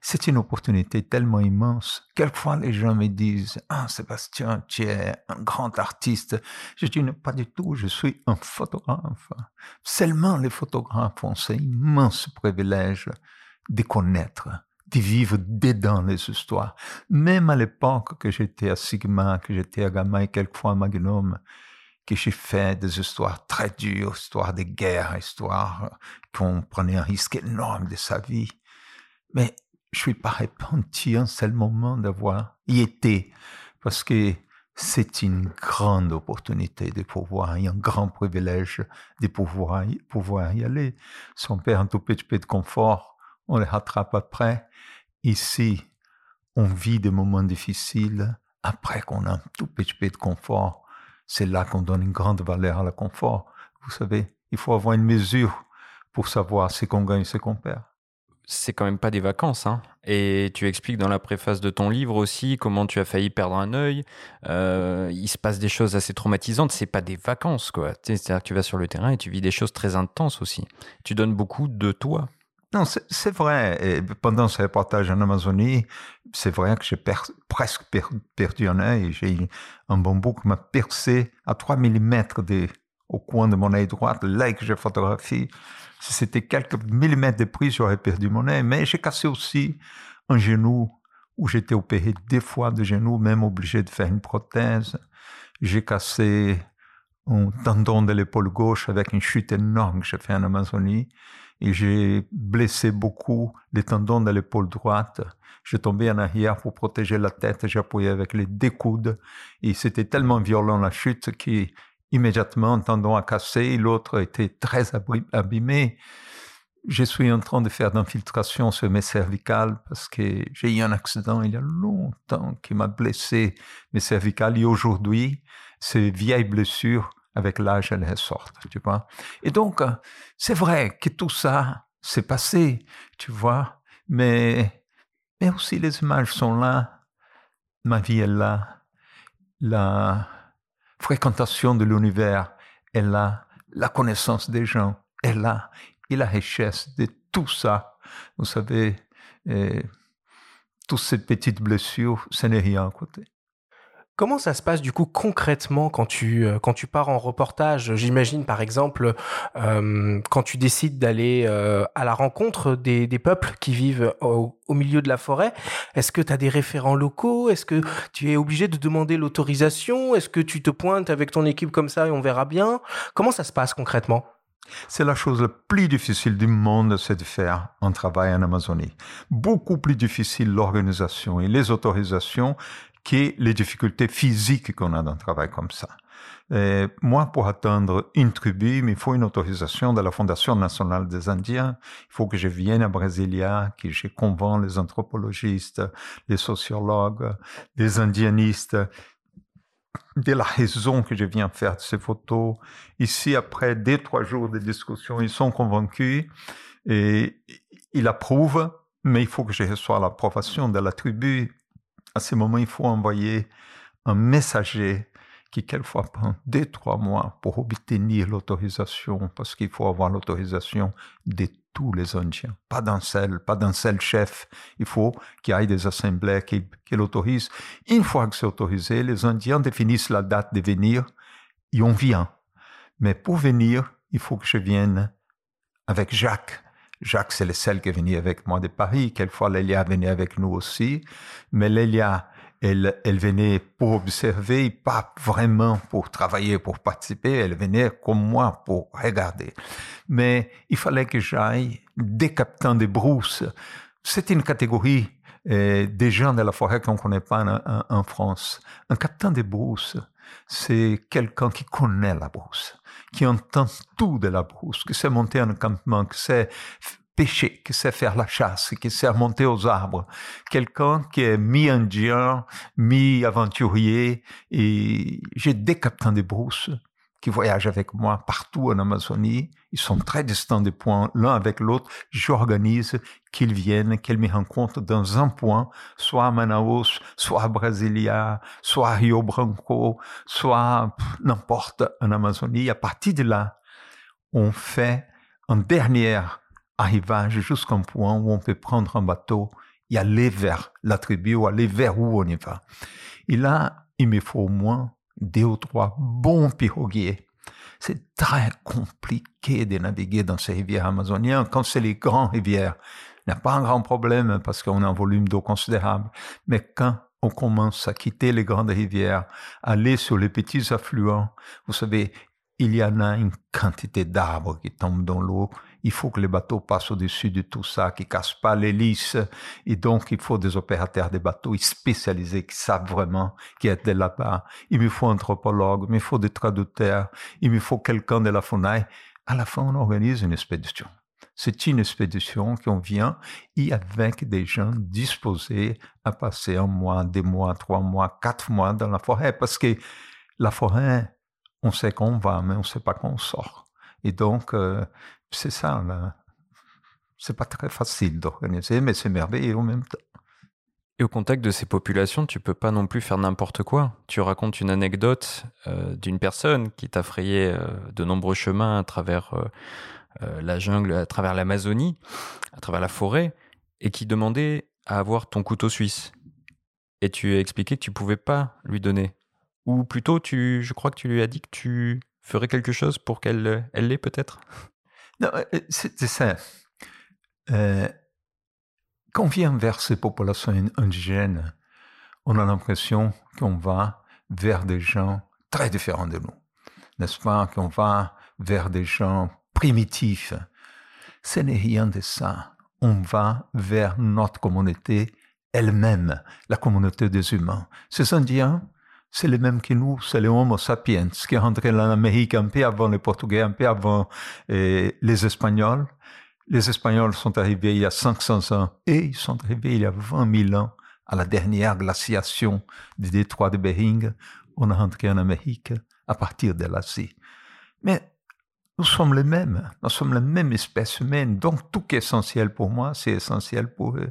C'est une opportunité tellement immense. Quelquefois, les gens me disent Ah, Sébastien, tu es un grand artiste. Je dis Pas du tout, je suis un photographe. Seulement les photographes ont ce immense privilège de connaître, de vivre dedans les histoires. Même à l'époque que j'étais à Sigma, que j'étais à Gamma et quelquefois à Magnum, que j'ai fait des histoires très dures, histoires de guerre, histoires qu'on prenait un risque énorme de sa vie. Mais je suis pas repenti un seul moment d'avoir y été, parce que c'est une grande opportunité de pouvoir, et un grand privilège de pouvoir y, pouvoir y aller. Si on perd un tout petit peu de confort, on le rattrape après. Ici, on vit des moments difficiles. Après qu'on a un tout petit peu de confort, c'est là qu'on donne une grande valeur à la confort. Vous savez, il faut avoir une mesure pour savoir ce qu'on gagne et ce qu'on perd c'est quand même pas des vacances. Hein. Et tu expliques dans la préface de ton livre aussi comment tu as failli perdre un œil. Euh, il se passe des choses assez traumatisantes. C'est pas des vacances, quoi. C'est-à-dire que tu vas sur le terrain et tu vis des choses très intenses aussi. Tu donnes beaucoup de toi. Non, c'est vrai. Et pendant ce reportage en Amazonie, c'est vrai que j'ai presque perdu un œil. J'ai un bambou qui m'a percé à 3 mm au coin de mon œil droit, l'œil que j'ai photographié. Si c'était quelques millimètres de prise, j'aurais perdu mon œil. Mais j'ai cassé aussi un genou où j'étais opéré deux fois de genou, même obligé de faire une prothèse. J'ai cassé un tendon de l'épaule gauche avec une chute énorme que j'ai fait en Amazonie. Et j'ai blessé beaucoup les tendons de l'épaule droite. J'ai tombé en arrière pour protéger la tête. Appuyé avec les deux coudes. Et c'était tellement violent la chute que immédiatement un tendon a cassé, l'autre était très abîmé. Je suis en train de faire d'infiltration sur mes cervicales parce que j'ai eu un accident il y a longtemps qui m'a blessé mes cervicales et aujourd'hui, ces vieilles blessures, avec l'âge, elles ressortent, tu vois. Et donc, c'est vrai que tout ça s'est passé, tu vois, mais, mais aussi les images sont là, ma vie est là, la, fréquentation de l'univers est là, la connaissance des gens est là, et la richesse de tout ça. Vous savez, toutes ces petites blessures, ce n'est rien à côté. Comment ça se passe du coup concrètement quand tu euh, quand tu pars en reportage? J'imagine par exemple euh, quand tu décides d'aller euh, à la rencontre des, des peuples qui vivent au, au, milieu de la forêt. Est-ce que tu as des référents locaux? Est-ce que tu es obligé de demander l'autorisation? Est-ce que tu te pointes avec ton équipe comme ça et on verra bien? Comment ça se passe concrètement? C'est la chose la plus difficile du monde, c'est de faire un travail en Amazonie. Beaucoup plus difficile l'organisation et les autorisations les difficultés physiques qu'on a dans un travail comme ça. Moi, pour atteindre une tribu, il faut une autorisation de la Fondation nationale des Indiens. Il faut que je vienne à Brasilia, que je convainc les anthropologistes, les sociologues, les indianistes de la raison que je viens faire de ces photos. Ici, après deux, trois jours de discussion, ils sont convaincus et ils approuvent, mais il faut que je reçoive l'approbation de la tribu à ce moment, il faut envoyer un messager qui quelquefois prend deux, trois mois pour obtenir l'autorisation, parce qu'il faut avoir l'autorisation de tous les Indiens, pas d'un seul, pas d'un seul chef. Il faut qu'il y ait des assemblées qui, qui l'autorisent. Une fois que c'est autorisé, les Indiens définissent la date de venir et on vient. Mais pour venir, il faut que je vienne avec Jacques, Jacques, c'est le seul qui est venu avec moi de Paris. Quelquefois, Lélia venait avec nous aussi. Mais Lélia, elle, elle venait pour observer, pas vraiment pour travailler, pour participer. Elle venait comme moi pour regarder. Mais il fallait que j'aille des capitaines de brousse. C'est une catégorie euh, des gens de la forêt qu'on ne connaît pas en, France. Un capitaine de brousse, c'est quelqu'un qui connaît la brousse qui entend tout de la brousse, qui sait monter un campement, qui sait pêcher, qui sait faire la chasse, qui sait monter aux arbres. Quelqu'un qui est mi-indien, mi-aventurier. Et j'ai des capitaines de brousse qui voyagent avec moi partout en Amazonie. Ils sont très distants des points l'un avec l'autre. J'organise qu'ils viennent, qu'ils me rencontrent dans un point, soit à Manaus, soit à Brasilia, soit à Rio Branco, soit n'importe en Amazonie. À partir de là, on fait un dernier arrivage jusqu'à un point où on peut prendre un bateau et aller vers la tribu aller vers où on y va. Et là, il me faut au moins deux ou trois bons piroguiers. C'est très compliqué de naviguer dans ces rivières amazoniennes. Quand c'est les grandes rivières, il n'y a pas un grand problème parce qu'on a un volume d'eau considérable. Mais quand on commence à quitter les grandes rivières, aller sur les petits affluents, vous savez, il y en a une quantité d'arbres qui tombent dans l'eau. Il faut que les bateaux passent au-dessus de tout ça, qui cassent pas l'hélice. Et donc, il faut des opérateurs de bateaux spécialisés qui savent vraiment, qui est de là-bas. Il me faut un anthropologue, il me faut des traducteurs, il me faut quelqu'un de la FUNAI. À la fin, on organise une expédition. C'est une expédition qu'on vient et avec des gens disposés à passer un mois, deux mois, trois mois, quatre mois dans la forêt. Parce que la forêt, on sait qu'on va, mais on ne sait pas qu'on sort. Et donc, euh, c'est ça. Là. C'est pas très facile d'organiser, mais c'est merveilleux en même temps. Et au contact de ces populations, tu peux pas non plus faire n'importe quoi. Tu racontes une anecdote euh, d'une personne qui t'a frayé euh, de nombreux chemins à travers la jungle, à travers l'Amazonie, à travers la forêt, et qui demandait à avoir ton couteau suisse. Et tu as expliqué que tu pouvais pas lui donner. Ou plutôt, tu, je crois que tu lui as dit que tu ferais quelque chose pour qu'elle elle l'ait peut-être? euh, c'est ça. Euh, quand on vient vers ces populations indigènes, on a l'impression qu'on va vers des gens très différents de nous. N'est-ce pas? Qu'on va vers des gens primitifs. Ce n'est rien de ça. On va vers notre communauté elle-même, la communauté des humains. Ces Indiens, c'est le même que nous, c'est le Homo sapiens qui est rentré en Amérique un peu avant les Portugais, un peu avant les Espagnols. Les Espagnols sont arrivés il y a 500 ans et ils sont arrivés il y a 20 000 ans à la dernière glaciation du détroit de Bering. On est rentré en Amérique à partir de l'Asie. Mais nous sommes les mêmes, nous sommes la même espèce humaine, donc tout qui est essentiel pour moi, c'est essentiel pour eux.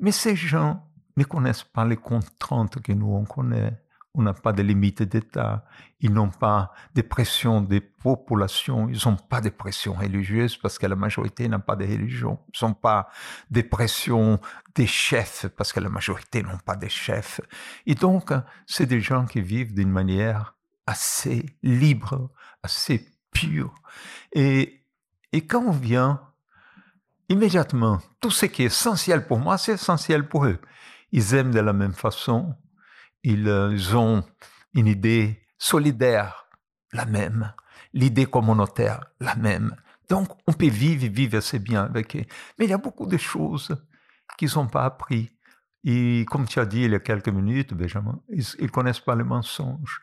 Mais ces gens ne connaissent pas les contraintes que nous on connaît on n'a pas de limites d'État, ils n'ont pas de pression des populations, ils n'ont pas de pression religieuse parce que la majorité n'a pas de religion, ils n'ont pas de pression des chefs parce que la majorité n'ont pas de chefs. Et donc, c'est des gens qui vivent d'une manière assez libre, assez pure. Et, et quand on vient, immédiatement, tout ce qui est essentiel pour moi, c'est essentiel pour eux. Ils aiment de la même façon, ils ont une idée solidaire, la même, l'idée communautaire, la même. Donc, on peut vivre et vivre assez bien avec eux. Mais il y a beaucoup de choses qu'ils n'ont pas appris. Et comme tu as dit il y a quelques minutes, Benjamin, ils ne connaissent pas les mensonges.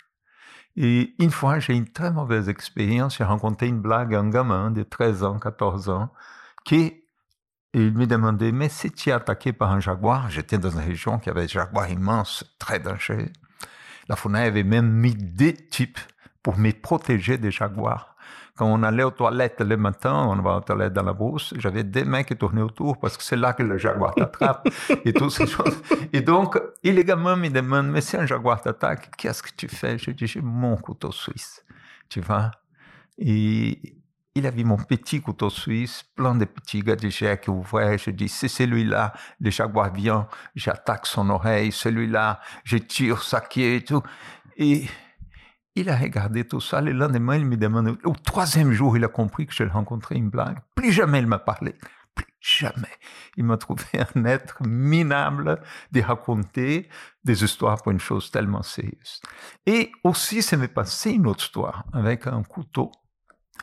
Et une fois, j'ai une très mauvaise expérience. J'ai rencontré une blague, un gamin de 13 ans, 14 ans, qui il me demandait, mais si tu es attaqué par un jaguar, j'étais dans une région qui avait des jaguars immenses, très dangereux. La FUNAI avait même mis des types pour me protéger des jaguars. Quand on allait aux toilettes le matin, on va aux toilettes dans la brousse, j'avais des mains qui tournaient autour parce que c'est là que le jaguar t'attrape et toutes ces choses. Et donc, illégalement, me demande, mais si un jaguar t'attaque, qu'est-ce que tu fais? Je dis, j'ai mon couteau suisse. Tu vois? Et il avait mon petit couteau suisse, plein de petits gadgets qui ouvraient. Je dis, c'est celui-là, le jaguar vient, j'attaque son oreille, celui-là, je tire sa queue et tout. Et il a regardé tout ça. Le lendemain, il me demande, au troisième jour, il a compris que je l'ai rencontré une blague. Plus jamais il m'a parlé. Plus jamais. Il m'a trouvé [LAUGHS] un être minable de raconter des histoires pour une chose tellement sérieuse. Et aussi, ça m'est passé une autre histoire avec un couteau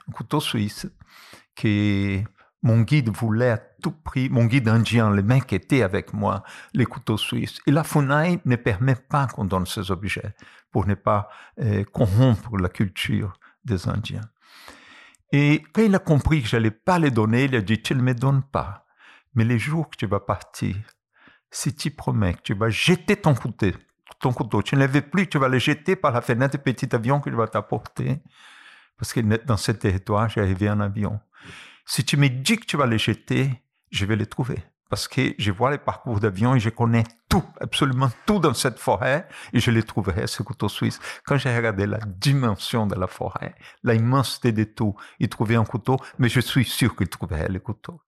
un couteau suisse que mon guide voulait à tout prix, mon guide indien, les mecs étaient avec moi, les couteaux suisses. Et la FUNAI ne permet pas qu'on donne ces objets pour ne pas euh, corrompre la culture des Indiens. Et quand il a compris que je n'allais pas les donner, il a dit, tu ne me donnes pas. Mais les jours que tu vas partir, si tu promets que tu vas jeter ton couteau, ton couteau, tu ne le veux plus, tu vas le jeter par la fenêtre du petit avion que je vais t'apporter, Parce que dans ce territoire, j'ai arrivé en avion. Si tu me dis que tu vas les jeter, je vais les trouver. Parce que je vois les parcours d'avion et je connais tout, absolument tout dans cette forêt et je les trouverai, ce couteau suisse. Quand j'ai regardé la dimension de la forêt, l'immensité de tout, il trouvait un couteau, mais je suis sûr qu'il trouverait le couteau.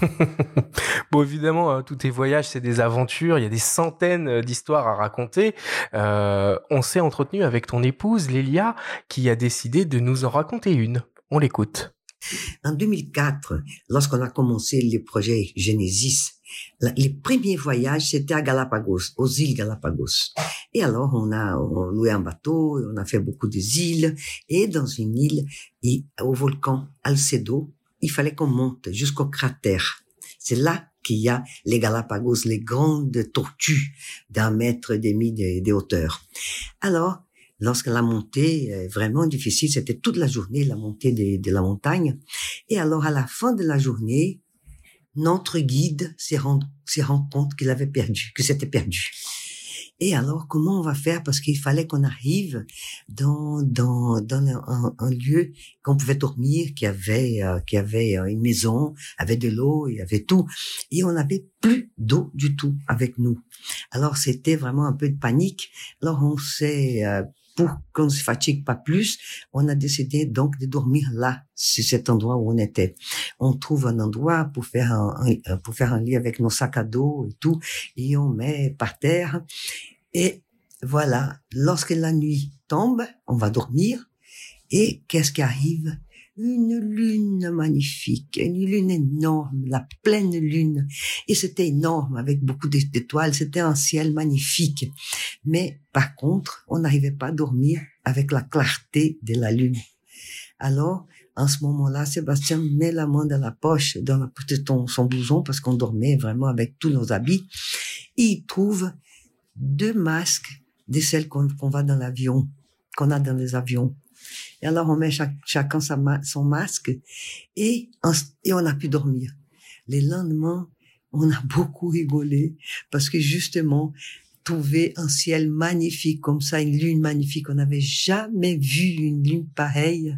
[LAUGHS] bon, évidemment, hein, tous tes voyages, c'est des aventures. Il y a des centaines euh, d'histoires à raconter. Euh, on s'est entretenu avec ton épouse, Lélia, qui a décidé de nous en raconter une. On l'écoute. En 2004, lorsqu'on a commencé le projet Genesis, les premiers voyages, c'était à Galapagos, aux îles Galapagos. Et alors, on a loué un bateau, on a fait beaucoup d'îles, et dans une île, au volcan Alcedo, il fallait qu'on monte jusqu'au cratère. C'est là qu'il y a les Galapagos, les grandes tortues d'un mètre et demi de, hauteur. Alors, lorsque la montée est vraiment difficile, c'était toute la journée la montée de, la montagne. Et alors, à la fin de la journée, notre guide s'est rendu, rendu compte qu'il avait perdu, que c'était perdu. Et alors, comment on va faire? Parce qu'il fallait qu'on arrive dans dans dans un, lieu qu'on pouvait dormir, qui avait euh, qui avait euh, une maison, avait de l'eau, il y avait tout, et on n'avait plus d'eau du tout avec nous. Alors c'était vraiment un peu de panique. Alors on s'est euh, pour qu'on ne se fatigue pas plus, on a décidé donc de dormir là, c'est cet endroit où on était. On trouve un endroit pour faire un, pour faire un lit avec nos sacs à dos et tout, et on met par terre. Et voilà, lorsque la nuit tombe, on va dormir. Et qu'est-ce qui arrive? Une lune magnifique, une lune énorme, la pleine lune. Et c'était énorme avec beaucoup d'étoiles, c'était un ciel magnifique. Mais par contre, on n'arrivait pas à dormir avec la clarté de la lune. Alors, en ce moment-là, Sébastien met la main dans la poche, dans la poche de son blouson, parce qu'on dormait vraiment avec tous nos habits. Et il trouve deux masques de celles qu'on va dans l'avion, qu'on a dans les avions. Et alors, on met chacun son masque et et on a pu dormir. Les lendemains, on a [LAUGHS] beaucoup rigolé parce que justement, trouver un ciel magnifique comme ça, une lune magnifique, on n'avait jamais vu une lune pareille.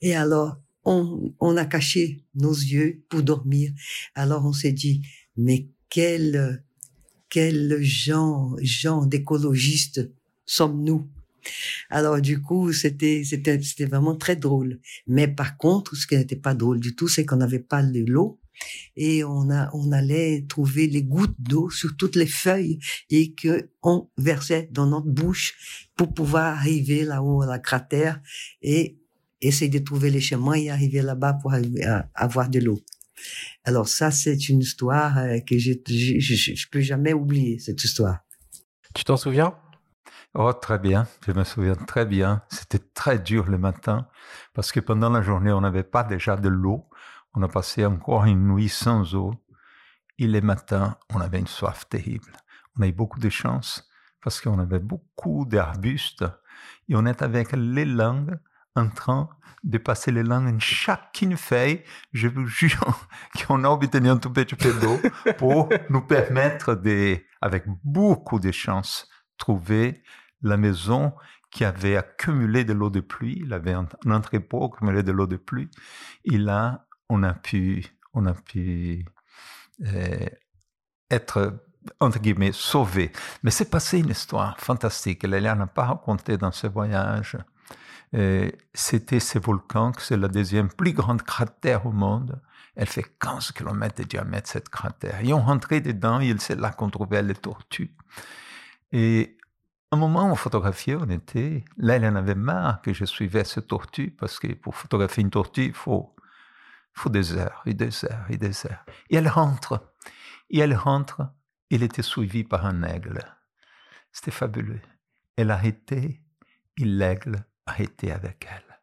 Et alors, on, on a caché nos yeux pour dormir. Alors, on s'est dit, mais quel, quel genre, genre d'écologistes sommes-nous? Alors du coup, c'était c'était c'était vraiment très drôle. Mais par contre, ce qui n'était pas drôle du tout, c'est qu'on n'avait pas de l'eau et on a on allait trouver les gouttes d'eau sur toutes les feuilles et que on versait dans notre bouche pour pouvoir arriver là-haut à la cratère et essayer de trouver les chemins et arriver là-bas pour avoir de l'eau. Alors ça, c'est une histoire euh, que je, je, je, je peux jamais oublier cette histoire. Tu t'en souviens? Oh, très bien. Je me souviens très bien. C'était très dur le matin parce que pendant la journée, on n'avait pas déjà de l'eau. On a passé encore une nuit sans eau. Et le matin, on avait une soif terrible. On a eu beaucoup de chance parce qu'on avait beaucoup d'arbustes et on est avec les langues en train de passer les langues en chacune feuille. Je vous jure [LAUGHS] qu'on a obtenu un tout petit peu d'eau pour nous permettre de, avec beaucoup de chance, trouver la maison qui avait accumulé de l'eau de pluie, il avait un, entrepôt accumulé de l'eau de pluie, et là, on a pu, on a pu euh, être entre guillemets sauvé. Mais c'est passé une histoire fantastique. Lélia n'a pas raconté dans ce voyage. Euh, c'était ce volcan, c'est la deuxième plus grande cratère au monde. Elle fait 15 km de diamètre, cette cratère. Et on rentrait dedans, et c'est là qu'on trouvait les tortues. Et un moment, on photographiait, on était. Là, elle en avait marre que je suivais ce tortue, parce que pour photographier une tortue, il faut, faut des heures, et des heures, et des heures. Et elle rentre. Et elle rentre, elle était suivie par un aigle. C'était fabuleux. Elle arrêtait, et l'aigle arrêtait avec elle.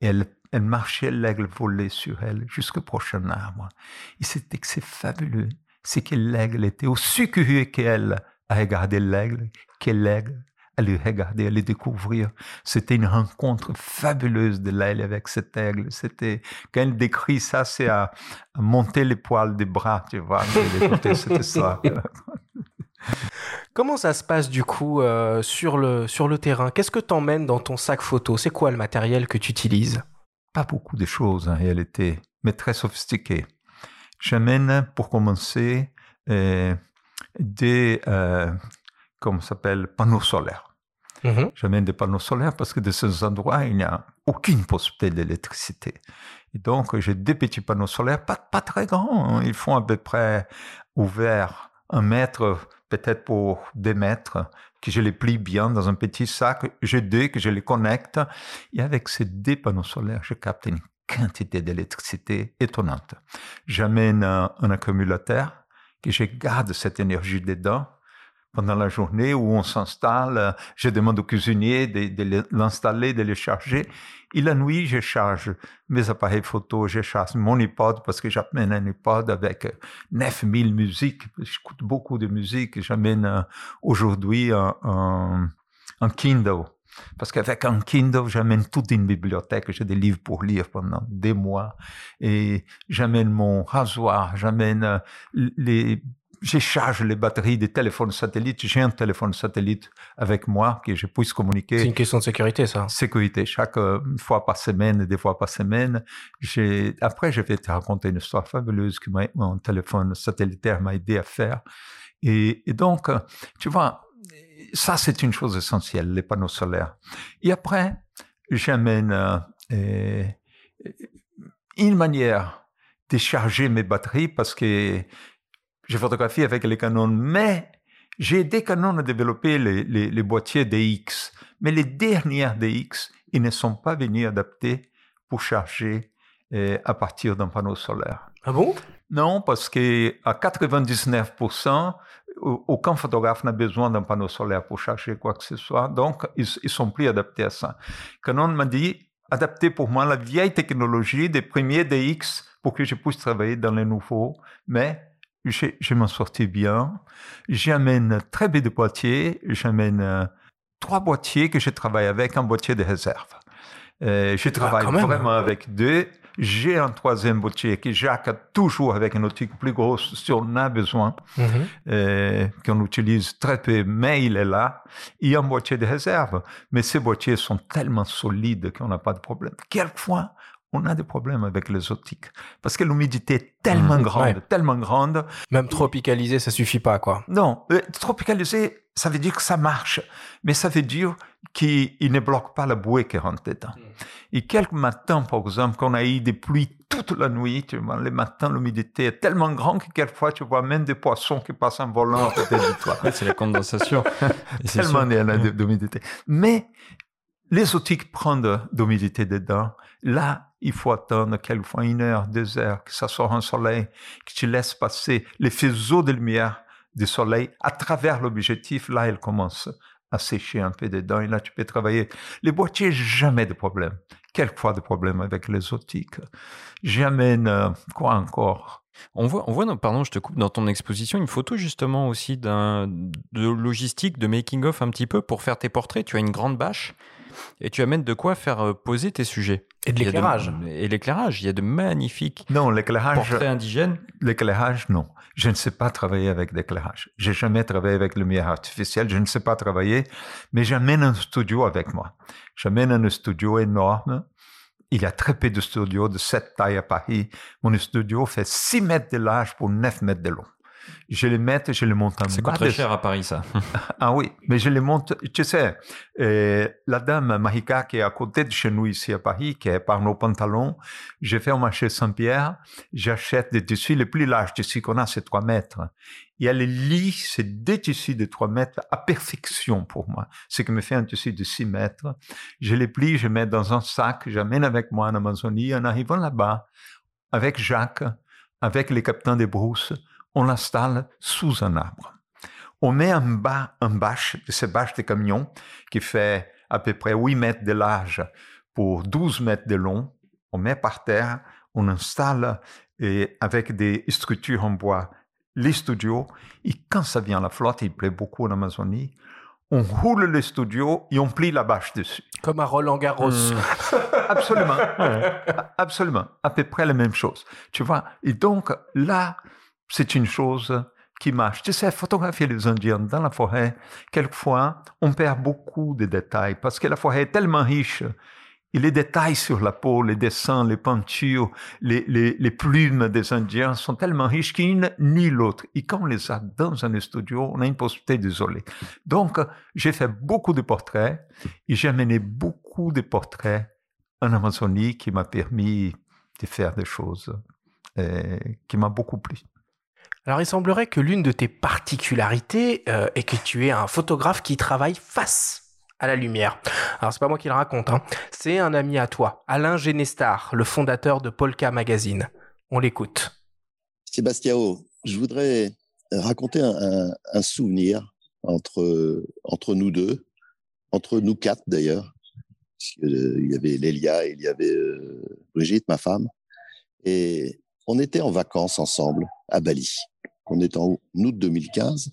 Et elle, elle marchait, l'aigle volait sur elle jusqu'au prochain arbre. Et c'était fabuleux. C'est que l'aigle était aussi curieux qu'elle à regarder l'aigle, quel l'aigle, à le regarder, à le découvrir. C'était une rencontre fabuleuse de l'aigle avec cet aigle. C'était, quand elle décrit ça, c'est à, monter les poils des bras, tu vois, d'écouter cette histoire. Comment ça se passe du coup euh, sur, le, sur le terrain? Qu'est-ce que t'emmènes dans ton sac photo? C'est quoi le matériel que tu utilises? Pas beaucoup de choses en réalité, mais très sophistiqué. J'amène pour commencer euh, des, euh, comment s'appelle, panneaux solaires. Mhm. J'amène des panneaux solaires parce que de ces endroits, il n'y a aucune possibilité d'électricité. Et donc, j'ai des petits panneaux solaires, pas, pas très grands. hein. Ils font à peu près ouvert un mètre, peut-être pour deux mètres, que je les plie bien dans un petit sac. J'ai deux que je les connecte. Et avec ces deux panneaux solaires, je capte une quantité d'électricité étonnante. J'amène un, un accumulateur que je garde cette énergie dedans pendant la journée où on s'installe. Je demande au cuisinier de, l'installer, de le charger. Et la nuit, je charge mes appareils photo, je charge mon iPod parce que j'amène un iPod avec 9000 musiques. J'écoute beaucoup de musique. J'amène euh, aujourd'hui un Kindle. Parce qu'avec un Kindle, j'amène toute une bibliothèque, j'ai des livres pour lire pendant des mois. Et j'amène mon rasoir, j'amène euh, les je charge les batteries des téléphones satellites. J'ai un téléphone satellite avec moi que je puisse communiquer. C'est une question de sécurité, ça. Sécurité, chaque euh, fois par semaine, des fois par semaine. J'ai- Après, je vais te raconter une histoire fabuleuse que mon téléphone satellitaire m'a aidé à faire. Et, et donc, euh, tu vois, ça, c'est une chose essentielle, les panneaux solaires. Et après, j'amène euh, euh, une manière de charger mes batteries parce que je photographie avec les canons, mais j'ai des canons à développer les, les, les boîtiers DX. Mais les dernières DX, ils ne sont pas venus adaptés pour charger euh, à partir d'un panneau solaire. Ah bon? Non, parce que à 99%, au- aucun photographe n'a besoin d'un panneau solaire pour charger quoi que ce soit. Donc, ils ne sont plus adaptés à ça. Canon m'a dit, adaptez pour moi la vieille technologie des premiers DX pour que je puisse travailler dans les nouveaux. Mais je, je m'en sortis bien. J'amène très peu de boîtiers. J'amène euh, trois boîtiers que je travaille avec, un boîtier de réserve. Euh, je travaille quand même. vraiment avec deux. J'ai un troisième boîtier que Jacques a toujours avec une optique plus grosse si on a besoin, Mhm. euh, qu'on utilise très peu, mais il est là. Il y a un boîtier de réserve, mais ces boîtiers sont tellement solides qu'on n'a pas de problème. Quelquefois, on a des problèmes avec les optiques parce que l'humidité est tellement Mhm. grande, Ouais. tellement grande. Même tropicalisé, ça suffit pas, quoi. Non, euh, tropicalisé, ça veut dire que ça marche, mais ça veut dire qu'il il ne bloque pas la bouée qui rentre dedans. Et quelques matins, par exemple, qu'on a eu des pluies toute la nuit, tu vois, les matins, l'humidité est tellement grande que quelquefois, tu vois même des poissons qui passent en volant à côté de toi. C'est la condensation. [LAUGHS] Tellement il y en a d'humidité. Mais les optiques prennent d'humidité dedans. Là, il faut attendre quelquefois une heure, deux heures, que ça sort un soleil, que tu laisses passer les faisceaux de lumière du soleil à travers l'objectif. Là, elle commence à sécher un peu dedans et là, tu peux travailler. Les boîtiers, jamais de problème. Quelquefois de problème avec. J'amène, euh, quoi encore On voit, on voit dans- pardon, je te coupe, dans ton exposition, une photo justement aussi d'un, de logistique, de making-of un petit peu pour faire tes portraits. Tu as une grande bâche et tu amènes de quoi faire euh, poser tes sujets. Et de l'éclairage. Et l'éclairage. Il y a de magnifiques Non, l'éclairage. portraits indigènes. L'éclairage, non. Je ne sais pas travailler avec l'éclairage. J'ai jamais travaillé avec lumière artificielle. Je ne sais pas travailler, mais j'amène un studio avec moi. J'amène un studio énorme. Il y a très peu de studios de cette taille à Paris. Mon studio fait 6 mètres de large pour 9 mètres de long. Je les mets, je les monte en coûte très cher à Paris, ça. [LAUGHS] ah oui, mais je les monte. Tu sais, euh, la dame Mahika qui est à côté de chez nous ici à Paris, qui est par nos pantalons, j'ai fait au marché Saint-Pierre, j'achète des tissus, les plus larges tissus qu'on a, c'est 3 mètres. Et elle lit ces deux tissus de 3 mètres à perfection pour moi. Ce qui me fait un tissu de 6 mètres. Je les plie, je mets dans un sac, j'amène avec moi en Amazonie. En arrivant là-bas, avec Jacques, avec les capitaines des brousses, on l'installe sous un arbre. On met en bas un bâche, de ces bâches de camion, qui fait à peu près 8 mètres de large pour 12 mètres de long. On met par terre, on installe et avec des structures en bois les studios. Et quand ça vient à la flotte, il plaît beaucoup en Amazonie, on roule les studios et on plie la bâche dessus. Comme à Roland Garros. Mm. [LAUGHS] Absolument. Absolument. À peu près la même chose. Tu vois? Et donc, là, c'est une chose qui marche. Tu sais, photographier les Indiens dans la forêt, quelquefois, on perd beaucoup de détails parce que la forêt est tellement riche. Et les détails sur la peau, les dessins, les peintures, les, les, plumes des Indiens sont tellement riches qu'une ni l'autre. Et quand on les a dans un studio, on a une possibilité d'isoler. Donc, j'ai fait beaucoup de portraits et j'ai amené beaucoup de portraits en Amazonie qui m'a permis de faire des choses euh, qui m'a beaucoup plu. Alors il semblerait que l'une de tes particularités euh, est que tu es un photographe qui travaille face à la lumière. Alors c'est pas moi qui le raconte, hein. c'est un ami à toi, Alain Genestar, le fondateur de Polka Magazine. On l'écoute. Sébastiao, je voudrais raconter un, souvenir entre, entre nous deux, entre nous quatre d'ailleurs. Il y avait Lélia, il y avait euh, Brigitte, ma femme. Et on était en vacances ensemble à Bali. On est en août 2015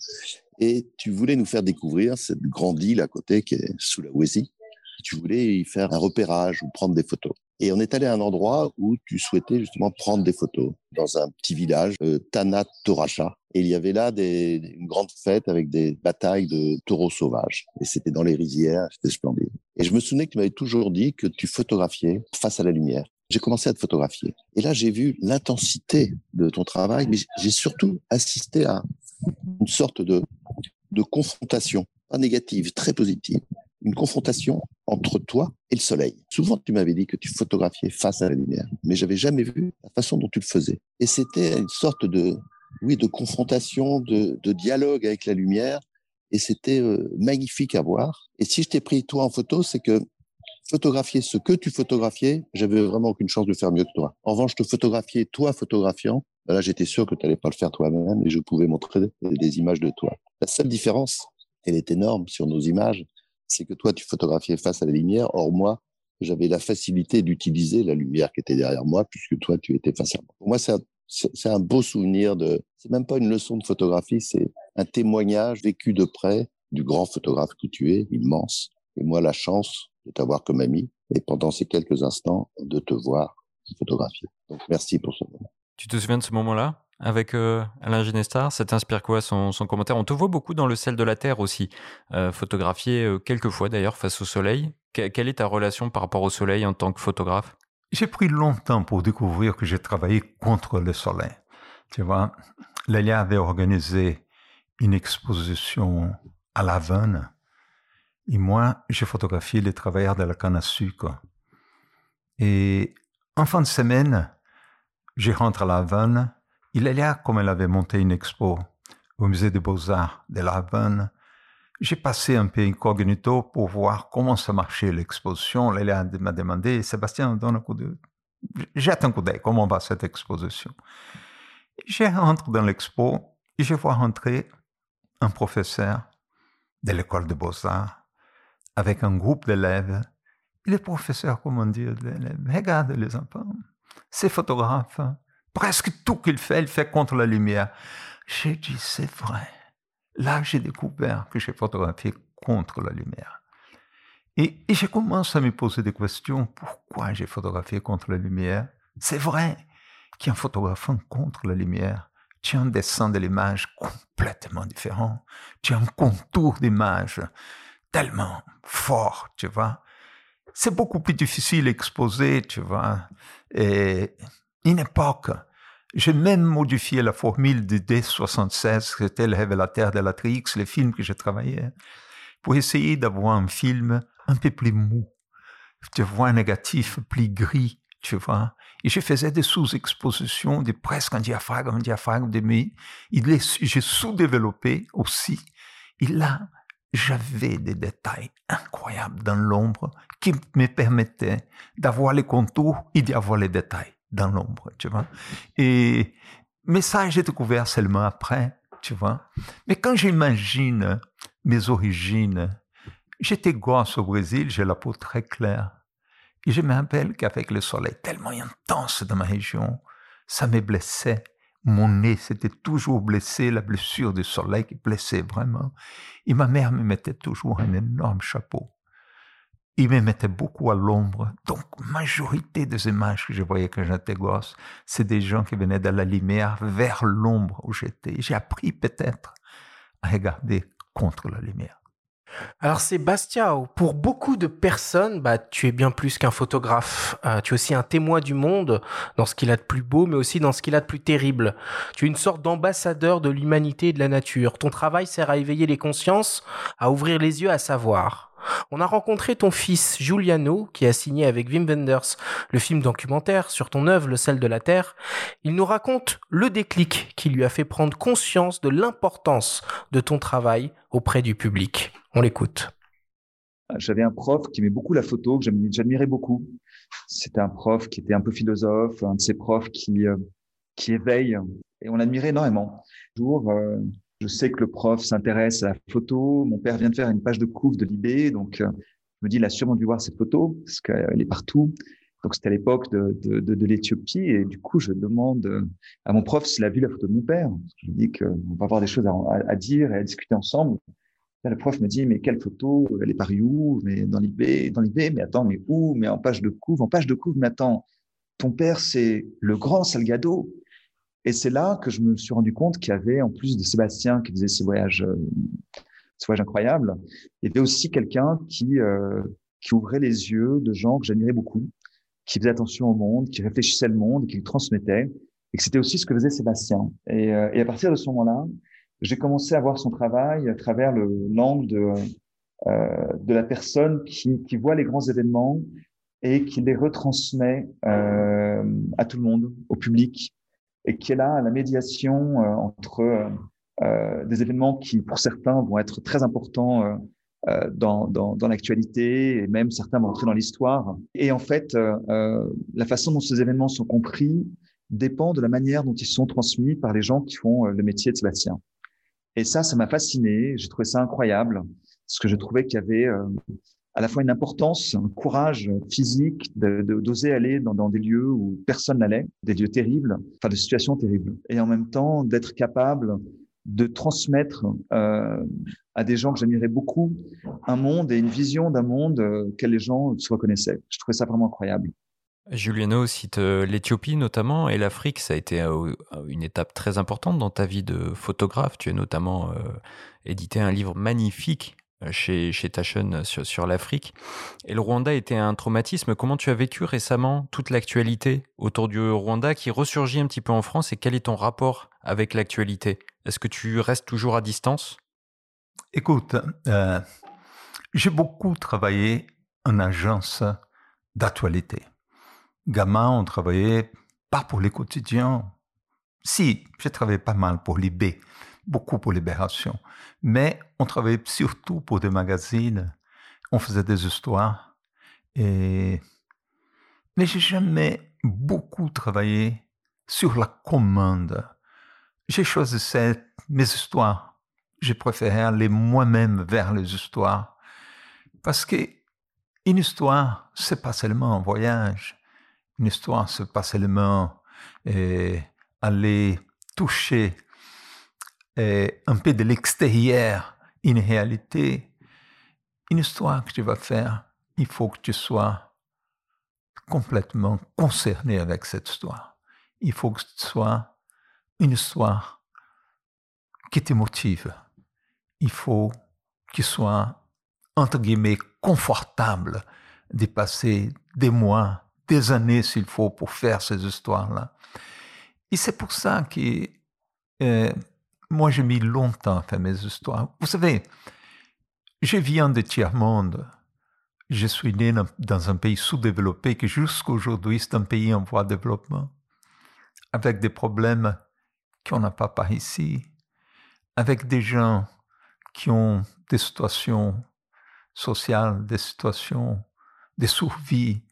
et tu voulais nous faire découvrir cette grande île à côté qui est Sulawesi. Tu voulais y faire un repérage ou prendre des photos. Et on est allé à un endroit où tu souhaitais justement prendre des photos, dans un petit village, euh, Tanat Toracha. Et il y avait là des, une grande fête avec des batailles de taureaux sauvages. Et c'était dans les rizières, c'était splendide. Et je me souvenais que tu m'avais toujours dit que tu photographiais face à la lumière j'ai commencé à te photographier. Et là, j'ai vu l'intensité de ton travail, mais j'ai surtout assisté à une sorte de, confrontation, pas négative, très positive. Une confrontation entre toi et le soleil. Souvent, tu m'avais dit que tu photographiais face à la lumière, mais j'avais jamais vu la façon dont tu le faisais. Et c'était une sorte de, oui, de confrontation, de, de dialogue avec la lumière. Et c'était euh, magnifique à voir. Et si je t'ai pris toi en photo, c'est que photographier ce que tu photographiais, j'avais vraiment aucune chance de faire mieux que toi. En revanche, te photographier toi photographiant, ben là, j'étais sûr que tu n'allais pas le faire toi-même et je pouvais montrer des images de toi. La seule différence, elle est énorme sur nos images, c'est que toi, tu photographiais face à la lumière. Or, moi, j'avais la facilité d'utiliser la lumière qui était derrière moi puisque toi, tu étais face à moi. Pour moi, c'est un, un beau souvenir de, c'est même pas une leçon de photographie, c'est un témoignage vécu de près du grand photographe que tu es, immense. Et moi, la chance de t'avoir comme ami et pendant ces quelques instants de te voir photographier. Donc merci pour ce moment. Tu te souviens de ce moment-là avec euh, Alain Genestar? Ça t'inspire quoi son, son, commentaire? On te voit beaucoup dans le sel de la Terre aussi, euh, photographié euh, quelques fois d'ailleurs face au soleil. quelle est ta relation par rapport au soleil en tant que photographe? J'ai pris longtemps pour découvrir que j'ai travaillé contre le soleil. Tu vois, Lélia avait organisé une exposition à La Havane et moi, j'ai photographié les travailleurs de la canne à sucre. Et en fin de semaine, je rentre à La Havane. Il est là comme elle avait monté une expo au musée des beaux-arts de La Havane. J'ai passé un peu incognito pour voir comment ça marchait l'exposition. Lélia m'a demandé, Sébastien, donne un coup de... Jette un coup d'œil, comment va cette exposition? Je rentre dans l'expo et je vois rentrer un professeur de l'école des beaux-arts avec un groupe d'élèves. Il est professeur, comment dire, Regarde les enfants. C'est photographe. Presque tout qu'il fait, il fait contre la lumière. J'ai dit, c'est vrai. Là, j'ai découvert que j'ai photographié contre la lumière. Et, et je commence à me poser des questions. Pourquoi j'ai photographié contre la lumière? C'est vrai qu'un photographe contre la lumière, tu as un dessin de l'image complètement différent. Tu as un contour d'image tellement fort, tu vois. C'est beaucoup plus difficile à exposer, tu vois. Et une époque, j'ai même modifié la formule du D76, c'était le révélateur de la Trix, les films que j'ai travaillé, pour essayer d'avoir un film un peu plus mou. Tu vois, un négatif plus gris, tu vois. Et je faisais des sous-expositions, de presque un diaphragme, un diaphragme demi. J'ai sous-développé aussi. Et là, j'avais des détails incroyables dans l'ombre qui me permettaient d'avoir les contours et d'avoir les détails dans l'ombre, tu vois. Et, mais ça, j'ai découvert seulement après, tu vois. Mais quand j'imagine mes origines, j'étais gosse au Brésil, j'ai la peau très claire. Et je me rappelle qu'avec le soleil tellement intense dans ma région, ça me blessait mon nez s'était toujours blessé, la blessure du soleil qui blessait vraiment. Et ma mère me mettait toujours un énorme chapeau. il me mettait beaucoup à l'ombre. Donc, majorité des images que je voyais quand j'étais gosse, c'est des gens qui venaient de la lumière vers l'ombre où j'étais. J'ai appris peut-être à regarder contre la lumière. Alors Sébastien, pour beaucoup de personnes, bah, tu es bien plus qu'un photographe. Euh, tu es aussi un témoin du monde dans ce qu'il a de plus beau, mais aussi dans ce qu'il a de plus terrible. Tu es une sorte d'ambassadeur de l'humanité et de la nature. Ton travail sert à éveiller les consciences, à ouvrir les yeux, à savoir. On a rencontré ton fils Giuliano, qui a signé avec Wim Wenders le film documentaire sur ton œuvre Le sel de la terre. Il nous raconte le déclic qui lui a fait prendre conscience de l'importance de ton travail auprès du public. On l'écoute. J'avais un prof qui aimait beaucoup la photo, que j'admirais beaucoup. C'était un prof qui était un peu philosophe, un de ces profs qui, euh, qui éveille, et on l'admirait énormément. Jour, euh, je sais que le prof s'intéresse à la photo. Mon père vient de faire une page de couve de Libé, donc euh, je me dis, il a sûrement dû voir cette photo parce qu'elle est partout. Donc c'était à l'époque de, l'Éthiopie et du coup je demande euh, à mon prof s'il a vu la photo de mon père. Je lui dis qu'on va avoir des choses à, à, dire et à discuter ensemble. Là, le prof me dit mais quelle photo? Elle est parue où? Mais dans l'IB, dans l'IB. Mais attends, mais où? Mais en page de couve, en page de couve. Mais attends, ton père c'est le grand Salgado. Et c'est là que je me suis rendu compte qu'il y avait, en plus de Sébastien qui faisait ces voyages, euh, ces voyages incroyables, il y avait aussi quelqu'un qui, euh, qui ouvrait les yeux de gens que j'admirais beaucoup, qui faisait attention au monde, qui réfléchissait le monde et qui le transmettait. Et que c'était aussi ce que faisait Sébastien. Et, euh, et à partir de ce moment-là, j'ai commencé à voir son travail à travers l'angle de, euh, de la personne qui, qui voit les grands événements et qui les retransmet euh, à tout le monde, au public, et qui est là la médiation euh, entre euh, euh, des événements qui, pour certains, vont être très importants dans, dans, dans l'actualité et même certains vont entrer dans l'histoire. Et en fait, la façon dont ces événements sont compris dépend de la manière dont ils sont transmis par les gens qui font le métier de Sébastien. Et ça, ça m'a fasciné. J'ai trouvé ça incroyable parce que je trouvais qu'il y avait à la fois une importance, un courage physique d'oser de, aller dans, des lieux où personne n'allait, des lieux terribles, enfin des situations terribles, et en même temps d'être capable de transmettre euh, à des gens que j'admirais beaucoup un monde et une vision d'un monde euh, les gens se reconnaissaient. Je trouvais ça vraiment incroyable. Juliano cite euh, l'Éthiopie notamment et l'Afrique, ça a été euh, une étape très importante dans ta vie de photographe. Tu as notamment édité un livre magnifique chez, chez Taschen sur, sur l'Afrique. Et le Rwanda était un traumatisme. Comment tu as vécu récemment toute l'actualité autour du Rwanda qui ressurgit un petit peu en France et quel est ton rapport avec l'actualité? Est-ce que tu restes toujours à distance? Écoute, euh, j'ai beaucoup travaillé en agence d'actualité. Gamin, on travaillait pas pour les quotidiens. Si, j'ai travaillé pas mal pour l'IB, beaucoup pour Libération. Mais on travaillait surtout pour des magazines, on faisait des histoires. Et... Mais j'ai jamais beaucoup travaillé sur la commande. J'ai choisi mes histoires. J'ai préféré aller moi-même vers les histoires. Parce que une histoire, c'est pas seulement un voyage. Une histoire, c'est pas seulement euh, aller toucher un peu de l'extérieur une réalité, une histoire que tu vas faire, il faut que tu sois complètement concerné avec cette histoire. Il faut que ce soit une histoire qui te motive. Il faut qu'il soit, entre guillemets, confortable de passer des mois, des années s'il faut pour faire ces histoires-là. Et c'est pour ça que euh, moi, j'ai mis longtemps à faire mes histoires. Vous savez, je viens de tiers-monde. Je suis né dans un pays sous-développé qui jusqu'à aujourd'hui c'est un pays en voie de développement, avec des problèmes qu'on n'a pas par ici, avec des gens qui ont des situations sociales, des situations de survie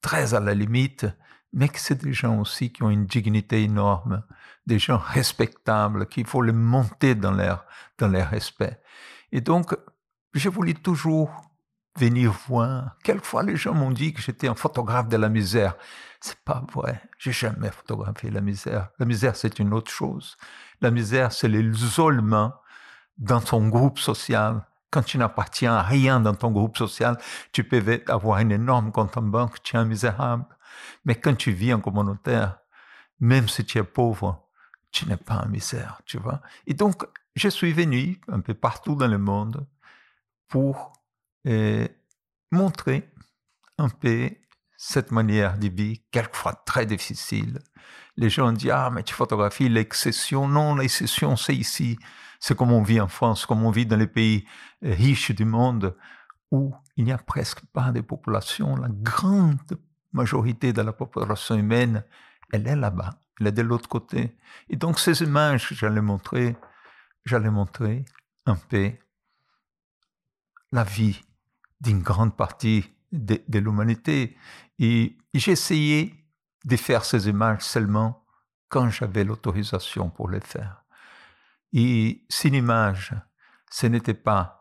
très à la limite, mais que c'est des gens aussi qui ont une dignité énorme, des gens respectables, qu'il faut les monter dans leur, dans leur respect. Et donc, j'ai voulu toujours venir voir. Quelquefois, les gens m'ont dit que j'étais un photographe de la misère. C'est pas vrai. J'ai jamais photographié la misère. La misère, c'est une autre chose. La misère, c'est l'isolement dans son groupe social Quand tu n'appartiens à rien dans ton groupe social, tu peux avoir un énorme compte en banque, tu es un misérable. Mais quand tu vis en communautaire, même si tu es pauvre, tu n'es pas un misère, tu vois. Et donc, je suis venu un peu partout dans le monde pour euh, montrer un peu cette manière de vie, quelquefois très difficile. Les gens disent Ah, mais tu photographies l'exception. Non, l'exception, c'est ici. C'est comme on vit en France, comme on vit dans les pays euh, riches du monde, où il n'y a presque pas de population. La grande majorité de la population humaine, elle est là-bas, elle est de l'autre côté. Et donc, ces images, j'allais montrer, j'allais montrer un peu la vie d'une grande partie de, l'humanité. Et essayé de faire ces images seulement quand j'avais l'autorisation pour les faire. Et une image, ce n'était pas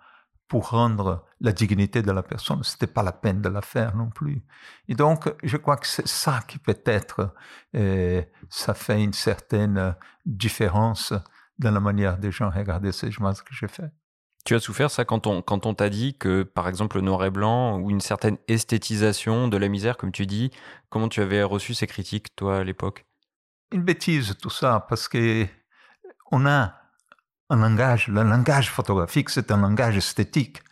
pour rendre la dignité de la personne, ce n'était pas la peine de la faire non plus. Et donc, je crois que c'est ça qui peut-être, euh, ça fait une certaine différence dans la manière des gens regarder ces images que j'ai faites. Tu as souffert ça quand on, quand on t'a dit que, par exemple, le noir et blanc ou une certaine esthétisation de la misère, comme tu dis, comment tu avais reçu ces critiques, toi, à l'époque? Une bêtise, tout ça, parce que on a un langage, le langage photographique, c'est un langage esthétique.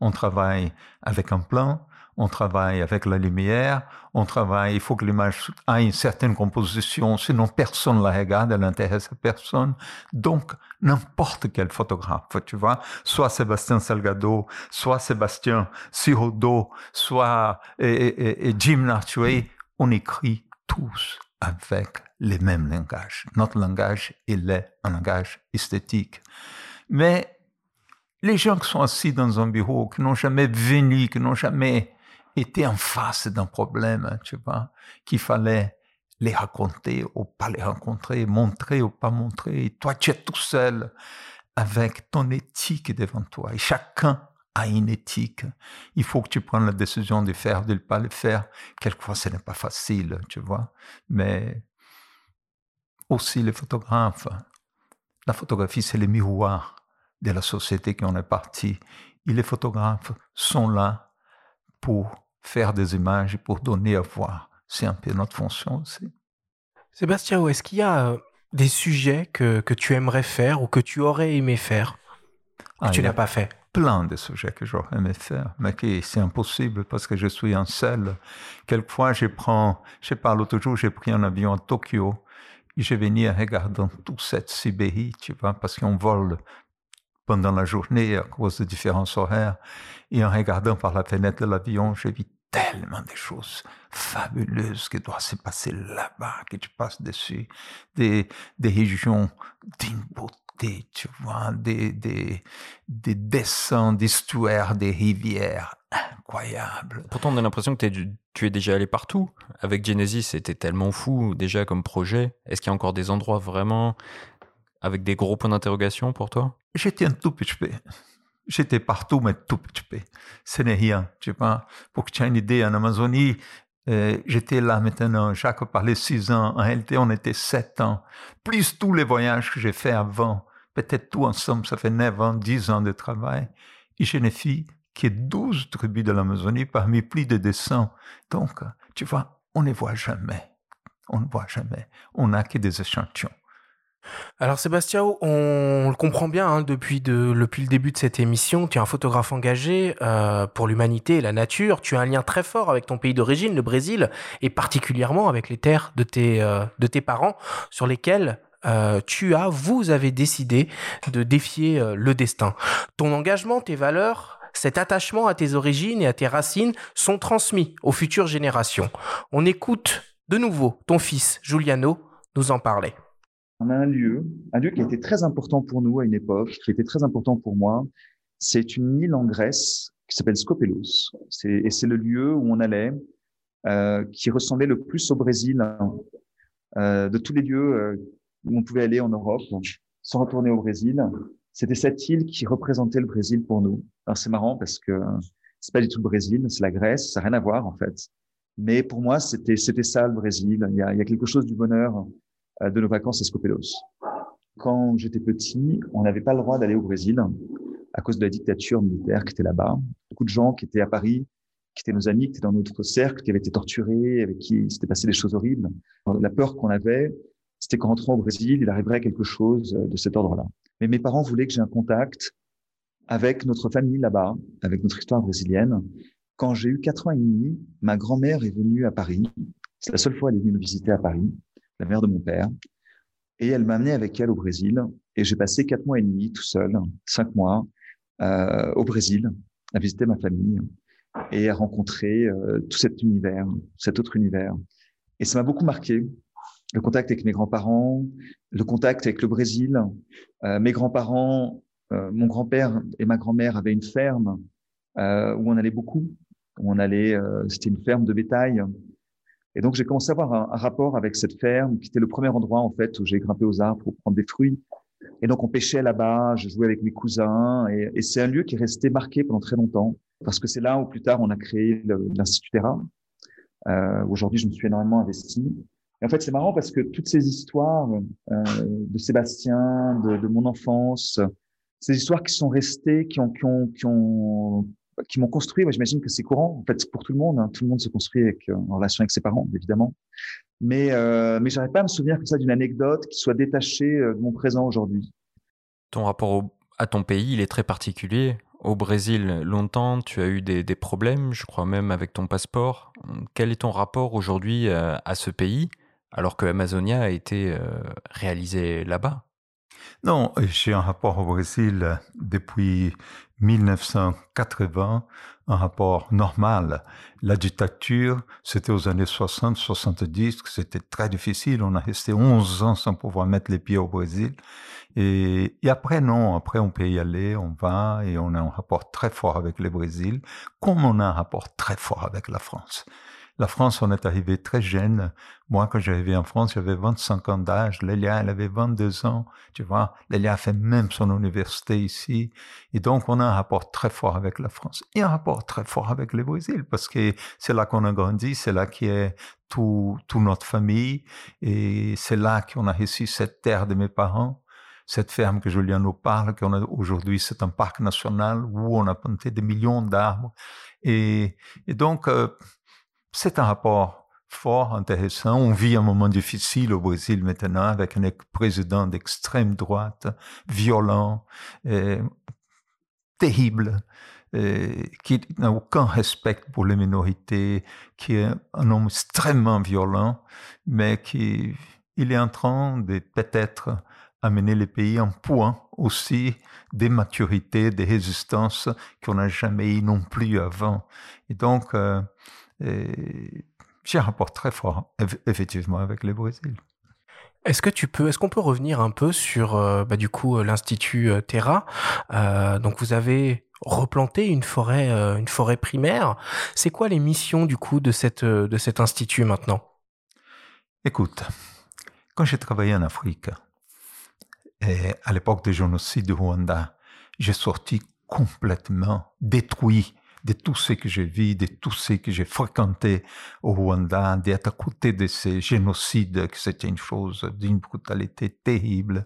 On travaille avec un plan, on travaille avec la lumière, on travaille, il faut que l'image ait une certaine composition, sinon personne la regarde, elle n'intéresse personne. Donc, n'importe quel photographe, tu vois, soit Sébastien Salgado, soit Sébastien Sirodo, soit et, Jim Nartway, on écrit tous avec les mêmes langages. Notre langage, il est un langage esthétique. Mais les gens qui sont assis dans un bureau, qui n'ont jamais venu, qui n'ont jamais étaient en face d'un problème, tu vois, qu'il fallait les raconter ou pas les rencontrer, montrer ou pas montrer. Toi, tu es tout seul avec ton éthique devant toi. Et chacun a une éthique. Il faut que tu prennes la décision de faire, de ne pas le faire. Quelquefois, ce n'est pas facile, tu vois. Mais aussi les photographes. La photographie, c'est le miroir de la société qui en est partie. Et les photographes sont là pour faire des images pour donner à voir. C'est un peu notre fonction aussi. Sébastien, est-ce qu'il y a euh, des sujets que, que, tu aimerais faire ou que tu aurais aimé faire que ah, tu n'as pas fait? Plein de sujets que j'aurais aimé faire, mais qui c'est impossible parce que je suis en selle. Quelquefois, je prends, je pas, l'autre jour, j'ai pris un avion à Tokyo je venais en regardant toute cette Sibérie, tu vois, parce qu'on vole pendant la journée à cause de différences horaires. Et en regardant par la fenêtre de l'avion, j'ai vu tellement de choses fabuleuses qui doivent se passer là-bas, que tu passes dessus, des, des régions d'une beauté, tu vois, des, des, des dessins d'histoire des rivières incroyables. Pourtant, on a l'impression que tu es déjà allé partout. Avec Genesis, c'était tellement fou déjà comme projet. Est-ce qu'il y a encore des endroits vraiment avec des gros points d'interrogation pour toi? J'étais un tout petit peu. J'étais partout, mais tout petit peu. Ce n'est rien. Pour que tu aies une idée, en Amazonie, euh, j'étais là maintenant, Jacques parlait six ans, en réalité on était sept ans, plus tous les voyages que j'ai faits avant, peut-être tout ensemble, ça fait neuf ans, dix ans de travail, et je n'ai fait que douze tribus de l'Amazonie parmi plus de 200. Donc, tu vois, on ne voit jamais, on ne voit jamais, on n'a que des échantillons. Alors Sébastien, on le comprend bien hein, depuis, le début de cette émission, tu es un photographe engagé euh, pour l'humanité et la nature, tu as un lien très fort avec ton pays d'origine, le Brésil, et particulièrement avec les terres de tes, euh, parents sur lesquelles euh, tu as, vous avez décidé de défier le destin. Ton engagement, tes valeurs, cet attachement à tes origines et à tes racines sont transmis aux futures générations. On écoute de nouveau ton fils, Giuliano, nous en parler on a un lieu, un lieu qui était très important pour nous à une époque, qui était très important pour moi. C'est une île en Grèce qui s'appelle Skopelos. Et c'est le lieu où on allait, euh, qui ressemblait le plus au Brésil, euh, de tous les lieux euh, où on pouvait aller en Europe sans retourner au Brésil. C'était cette île qui représentait le Brésil pour nous. Alors c'est marrant parce que c'est pas du tout le Brésil, c'est la Grèce, ça n'a rien à voir en fait. Mais pour moi, c'était c'était ça le Brésil. Il y a, il y a quelque chose du bonheur euh, de nos vacances à Skopelos. Quand j'étais petit, on n'avait pas le droit d'aller au Brésil à cause de la dictature militaire qui était là-bas. Beaucoup de gens qui étaient à Paris, qui étaient nos amis, qui étaient dans notre cercle, qui avaient été torturés, avec qui il s'était passé des choses horribles. La peur qu'on avait, c'était qu'en rentrant au Brésil, il arriverait quelque chose de cet ordre-là. Mais mes parents voulaient que j'ai un contact avec notre famille là-bas, avec notre histoire brésilienne. Quand j'ai eu quatre ans et demi, ma grand-mère est venue à Paris. C'est la seule fois qu'elle est venue me visiter à Paris, la mère de mon père. Et elle m'a amené avec elle au Brésil. Et j'ai passé quatre mois et demi tout seul, cinq mois, euh, au Brésil, à visiter ma famille et à rencontrer euh, tout cet univers, cet autre univers. Et ça m'a beaucoup marqué. Le contact avec mes grands-parents, le contact avec le Brésil. Euh, mes grands-parents, euh, mon grand-père et ma grand-mère avaient une ferme euh, où on allait beaucoup. Où on allait, euh, c'était une ferme de bétail. Et donc j'ai commencé à avoir un, rapport avec cette ferme, qui était le premier endroit en fait où j'ai grimpé aux arbres pour prendre des fruits. Et donc on pêchait là-bas, je jouais avec mes cousins, et, et c'est un lieu qui est resté marqué pendant très longtemps, parce que c'est là où plus tard on a créé l'Institut Terra. Euh, Aujourd'hui, je me suis énormément investi. En fait, c'est marrant parce que toutes ces histoires euh, de Sébastien, de, mon enfance, ces histoires qui sont restées, qui ont, qui ont, qui ont, qui m'ont construit. Moi, j'imagine que c'est courant, en fait, pour tout le monde. Hein. Tout le monde se construit avec, en relation avec ses parents, évidemment. Mais, euh, mais j'arrive pas à me souvenir comme ça d'une anecdote qui soit détachée de mon présent aujourd'hui. Ton rapport à ton pays, il est très particulier. Au Brésil, longtemps, tu as eu des, problèmes, je crois même avec ton passeport. Quel est ton rapport aujourd'hui à, ce pays, alors que Amazonia a été euh, réalisé là-bas Non, j'ai un rapport au Brésil depuis 1980, un rapport normal. La dictature, c'était aux années 60-70, c'était très difficile. On a resté 11 ans sans pouvoir mettre les pieds au Brésil. Et, et, après, non, après, on peut y aller, on va, et on a un rapport très fort avec le Brésil, comme on a un rapport très fort avec la France. La France, on est arrivé très jeune. Moi, quand j'arrivais en France, j'avais 25 ans d'âge. Lélia, elle avait 22 ans. Tu vois, Lélia a fait même son université ici. Et donc, on a un rapport très fort avec la France. Et un rapport très fort avec le Brésil, parce que c'est là qu'on a grandi, c'est là qui est tout, tout notre famille. Et c'est là qu'on a reçu cette terre de mes parents cette ferme que Julien nous parle, qu'on aujourd'hui, c'est un parc national où on a planté des millions d'arbres. Et, et, donc, euh, c'est un rapport fort, intéressant. On vit un moment difficile au Brésil maintenant avec un président d'extrême droite, violent, terrible, qui n'a aucun respect pour les minorités, qui est un homme extrêmement violent, mais qui il est en train de peut-être amener le pays en point aussi des maturités, des résistances qu'on n'a jamais eu non plus avant. Et donc, euh, j'ai un rapport très fort, effectivement, avec le Brésil. Est-ce que tu peux, est-ce qu'on peut revenir un peu sur, euh, bah, du coup, l'institut euh, Terra? Euh, Donc, vous avez replanté une forêt, euh, une forêt primaire. C'est quoi les missions du coup de cette, de cet institut maintenant? Écoute, quand j'ai travaillé en Afrique, et à l'époque du génocide du Rwanda, j'ai sorti complètement détruit de tout ce que j'ai vu, de tout ce que j'ai fréquenté au Rwanda, d'être à côté de ces génocides, que c'était une chose d'une brutalité terrible.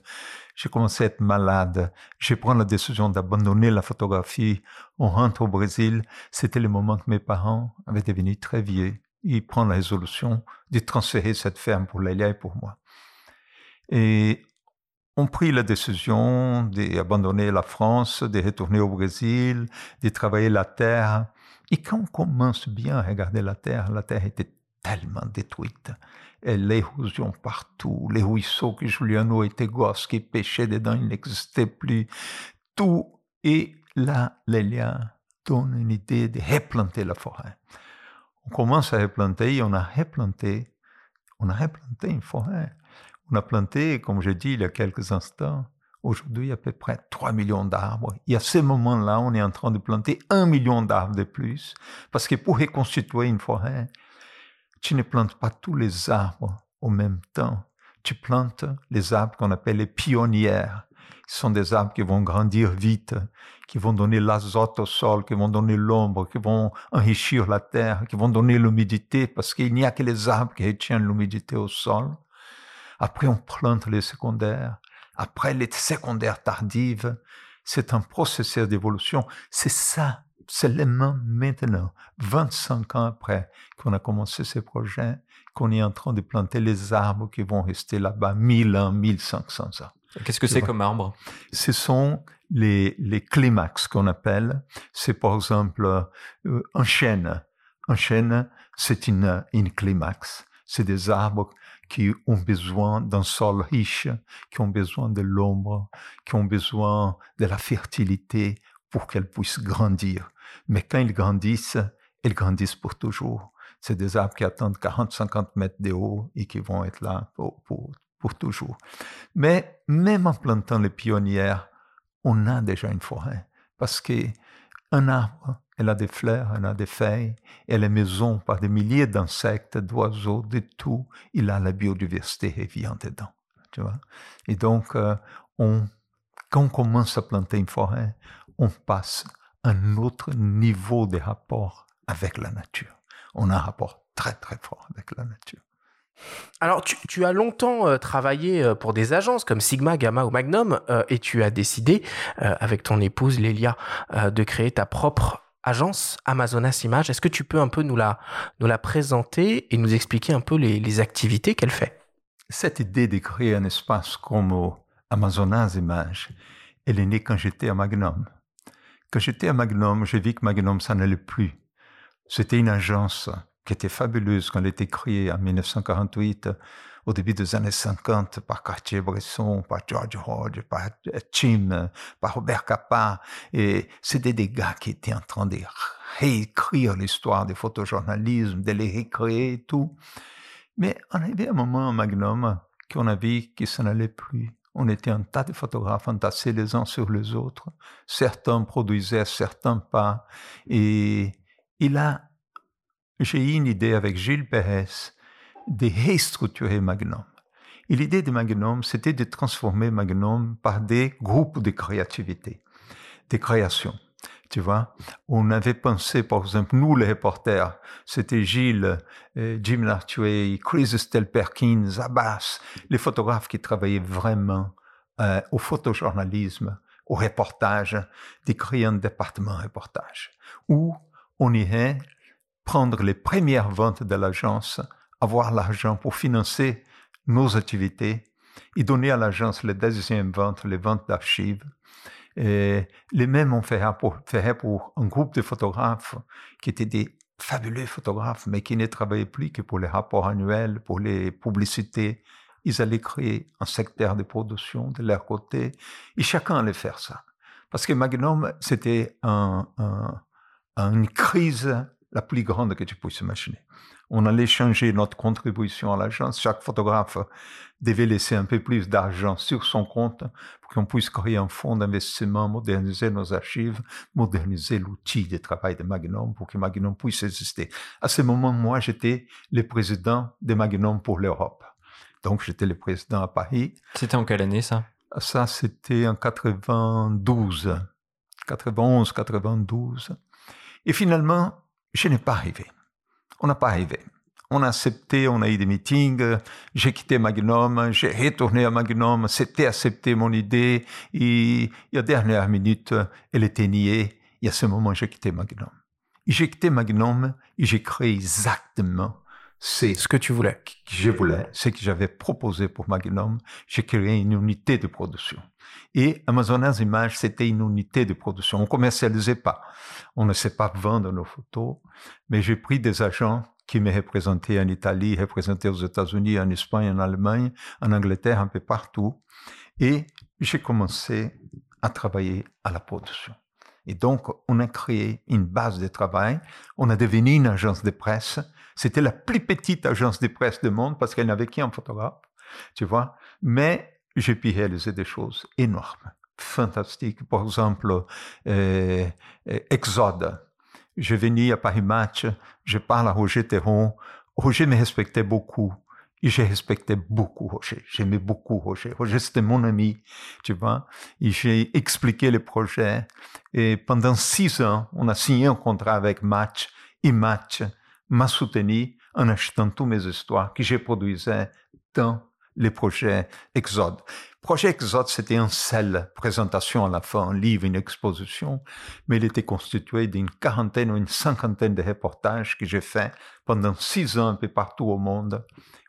J'ai commencé à être malade. J'ai pris la décision d'abandonner la photographie. On rentre au Brésil. C'était le moment que mes parents avaient devenu très vieux. Ils prennent la résolution de transférer cette ferme pour Lélia et pour moi. Et ont pris la décision d'abandonner la France, de retourner au Brésil, de travailler la terre. Et quand on commence bien à regarder la terre, la terre était tellement détruite. Et l'érosion partout, les ruisseaux que Juliano était gosse, qui pêchait dedans, il n'existait plus. Tout. Et là, Lélia donne une idée de replanter la forêt. On commence à replanter, on a replanté, on a replanté une forêt. On a planté, comme j'ai dit il y a quelques instants, aujourd'hui à peu près 3 millions d'arbres. Et à ce moment-là, on est en train de planter un million d'arbres de plus, parce que pour reconstituer une forêt, tu ne plantes pas tous les arbres au même temps. Tu plantes les arbres qu'on appelle les pionnières. Ce sont des arbres qui vont grandir vite, qui vont donner l'azote au sol, qui vont donner l'ombre, qui vont enrichir la terre, qui vont donner l'humidité, parce qu'il n'y a que les arbres qui retiennent l'humidité au sol. Après, on plante les secondaires. Après, les secondaires tardives, c'est un processus d'évolution. C'est ça seulement maintenant, 25 ans après qu'on a commencé ces projets, qu'on est en train de planter les arbres qui vont rester là-bas 1000 ans, 1500 ans. Qu'est-ce que c'est comme arbre? Ce sont les, les climax qu'on appelle. C'est par exemple euh, un chêne. Un chêne, c'est une, une climax. C'est des arbres qui ont besoin d'un sol riche, qui ont besoin de l'ombre, qui ont besoin de la fertilité pour qu'elles puissent grandir. Mais quand ils grandissent, ils grandissent pour toujours. C'est des arbres qui attendent 40-50 mètres de haut et qui vont être là pour, pour, pour toujours. Mais même en plantant les pionnières, on a déjà une forêt. Parce qu'un arbre, elle a des fleurs, elle a des feuilles, elle est maison par des milliers d'insectes, d'oiseaux, de tout. Il a la biodiversité et vient dedans. Tu vois? Et donc, euh, quand on commence à planter une forêt, on passe à un autre niveau de rapport avec la nature. On a un rapport très très fort avec la nature. Alors, tu, as longtemps euh, travaillé euh, pour des agences comme Sigma, Gamma ou Magnum, et tu as décidé, avec ton épouse Lélia, de créer ta propre agence Amazonas Images. Est-ce que tu peux un peu nous la, nous la présenter et nous expliquer un peu les, les activités qu'elle fait? Cette idée de créer un espace comme Amazonas Images, elle est née quand j'étais à Magnum. Quand j'étais à Magnum, j'ai vu que Magnum, ça n'allait plus. C'était une agence qui était fabuleuse quand elle été créée en 1948, au début des années 50, par Cartier-Bresson, par George Hodge, par Tim, par Robert Capa. Et c'était des gars qui étaient en train de réécrire l'histoire du photojournalisme, de les récréer et tout. Mais on avait un moment à Magnum qu'on a vu que ça n'allait plus. On était un tas de photographes entassés les uns sur les autres. Certains produisaient, certains pas. Et il a, j'ai eu une idée avec Gilles Pérez de Magnum. Et l'idée de Magnum, c'était de transformer Magnum par des groupes de créativité, des créations. Tu vois, on avait pensé, par exemple, nous les reporters, c'était Gilles, euh, Jim Lartuey, Chris Estelle Perkins, Abbas, les photographes qui travaillaient vraiment euh, au photojournalisme, au reportage, de créer un département reportage, où on irait prendre les premières ventes de l'agence, avoir l'argent pour financer nos activités et donner à l'agence les deuxièmes ventes, les ventes d'archives, les mêmes on ferait pour, pour un groupe de photographes qui étaient des fabuleux photographes, mais qui ne travaillaient plus que pour les rapports annuels, pour les publicités. Ils allaient créer un secteur de production de leur côté, et chacun allait faire ça. Parce que Magnum, c'était un, un, une crise la plus grande que tu puisses imaginer. On allait changer notre contribution à l'agence. Chaque photographe devait laisser un peu plus d'argent sur son compte pour qu'on puisse créer un fonds d'investissement, moderniser nos archives, moderniser l'outil de travail de Magnum pour que Magnum puisse exister. À ce moment, moi, j'étais le président de Magnum pour l'Europe. Donc, j'étais le président à Paris. C'était en quelle année, ça? Ça, c'était en 92. 91, 92. Et finalement, je n'ai pas arrivé. On n'a pas arrivé. On a accepté, on a eu des meetings, j'ai quitté Magnum, j'ai retourné à Magnum, c'était accepté mon idée, et, à la dernière minute, elle était niée, et à ce moment, j'ai quitté Magnum. J'ai quitté Magnum et j'ai créé exactement c'est ce que tu voulais. Que je voulais, ce que j'avais proposé pour Magnum. J'ai créé une unité de production. Et Amazonas Images, c'était une unité de production. On commercialisait pas. On ne sait pas vendre nos photos. Mais j'ai pris des agents qui me représentaient en Italie, représentaient aux États-Unis, en Espagne, en Allemagne, en Angleterre, un peu partout. Et j'ai commencé à travailler à la production. Et donc, on a créé une base de travail. On a devenu une agence de presse. C'était la plus petite agence de presse du monde parce qu'elle n'avait qu'un photographe, tu vois. Mais j'ai pu réaliser des choses énormes, fantastiques. Par exemple, euh, euh, Exode. Je venais à Paris Match, je parle à Roger Terron. Roger me respectait beaucoup. J'ai respecté beaucoup Roger. J'aimais beaucoup Roger. Roger, c'était mon ami, tu vois. Et j'ai expliqué le projet. Et pendant six ans, on a signé un contrat avec Match. Et Match m'a soutenu en achetant toutes mes histoires que j'ai produisais dans les projets Exode. Projet Exode, c'était un seul présentation à la fin, un livre, une exposition, mais il était constitué d'une quarantaine ou une cinquantaine de reportages que j'ai fait pendant six ans un peu partout au monde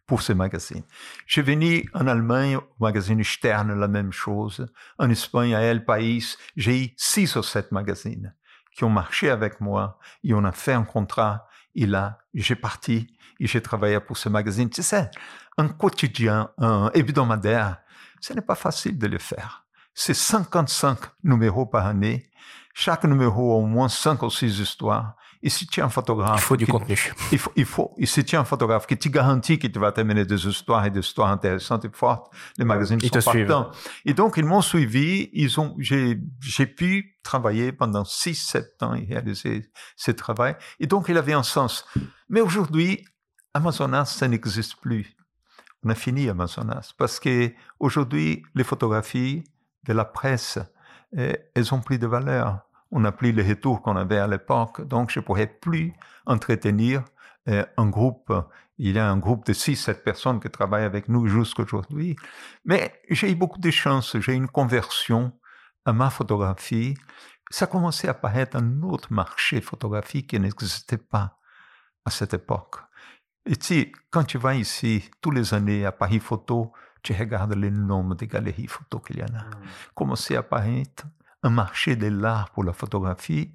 pour ces magazines. J'ai venu en Allemagne au magazine Stern, la même chose. En Espagne, à El País, j'ai eu six ou sept magazines qui ont marché avec moi et on a fait un contrat. Et là, j'ai parti et j'ai travaillé pour ce magazine. Tu sais, un quotidien, un hebdomadaire, ce n'est pas facile de le faire. C'est 55 numéros par année. Chaque numéro a au moins 5 ou 6 histoires. Et si tu es un photographe... Il faut du qui- contenu. Il faut, il faut, et si tu es un photographe qui te garantit qu'il te va t'amener des histoires et des histoires intéressantes et fortes, les magazines Ils sont partants. Et donc, ils m'ont suivi. Ils ont, j'ai, j'ai pu travailler pendant 6, 7 ans et réaliser ce travail. Et donc, il avait un sens. Mais aujourd'hui, Amazonas, ça n'existe plus. On a fini Amazonas parce que aujourd'hui, les photographies de la presse, euh, elles ont plus de valeur. On n'a plus les retours qu'on avait à l'époque, donc je pourrais plus entretenir euh, un groupe. Il y a un groupe de 6-7 personnes qui travaillent avec nous jusqu'aujourd'hui. Mais j'ai eu beaucoup de chance. J'ai eu une conversion à ma photographie. Ça commençait à apparaître un autre marché photographique qui n'existait pas à cette époque. Et tu, quand tu vas ici, tous les années à Paris Photo, tu regardes le nombre de galeries photo qu'il y en a. Commençait à apparaître? Un marché de l'art pour la photographie.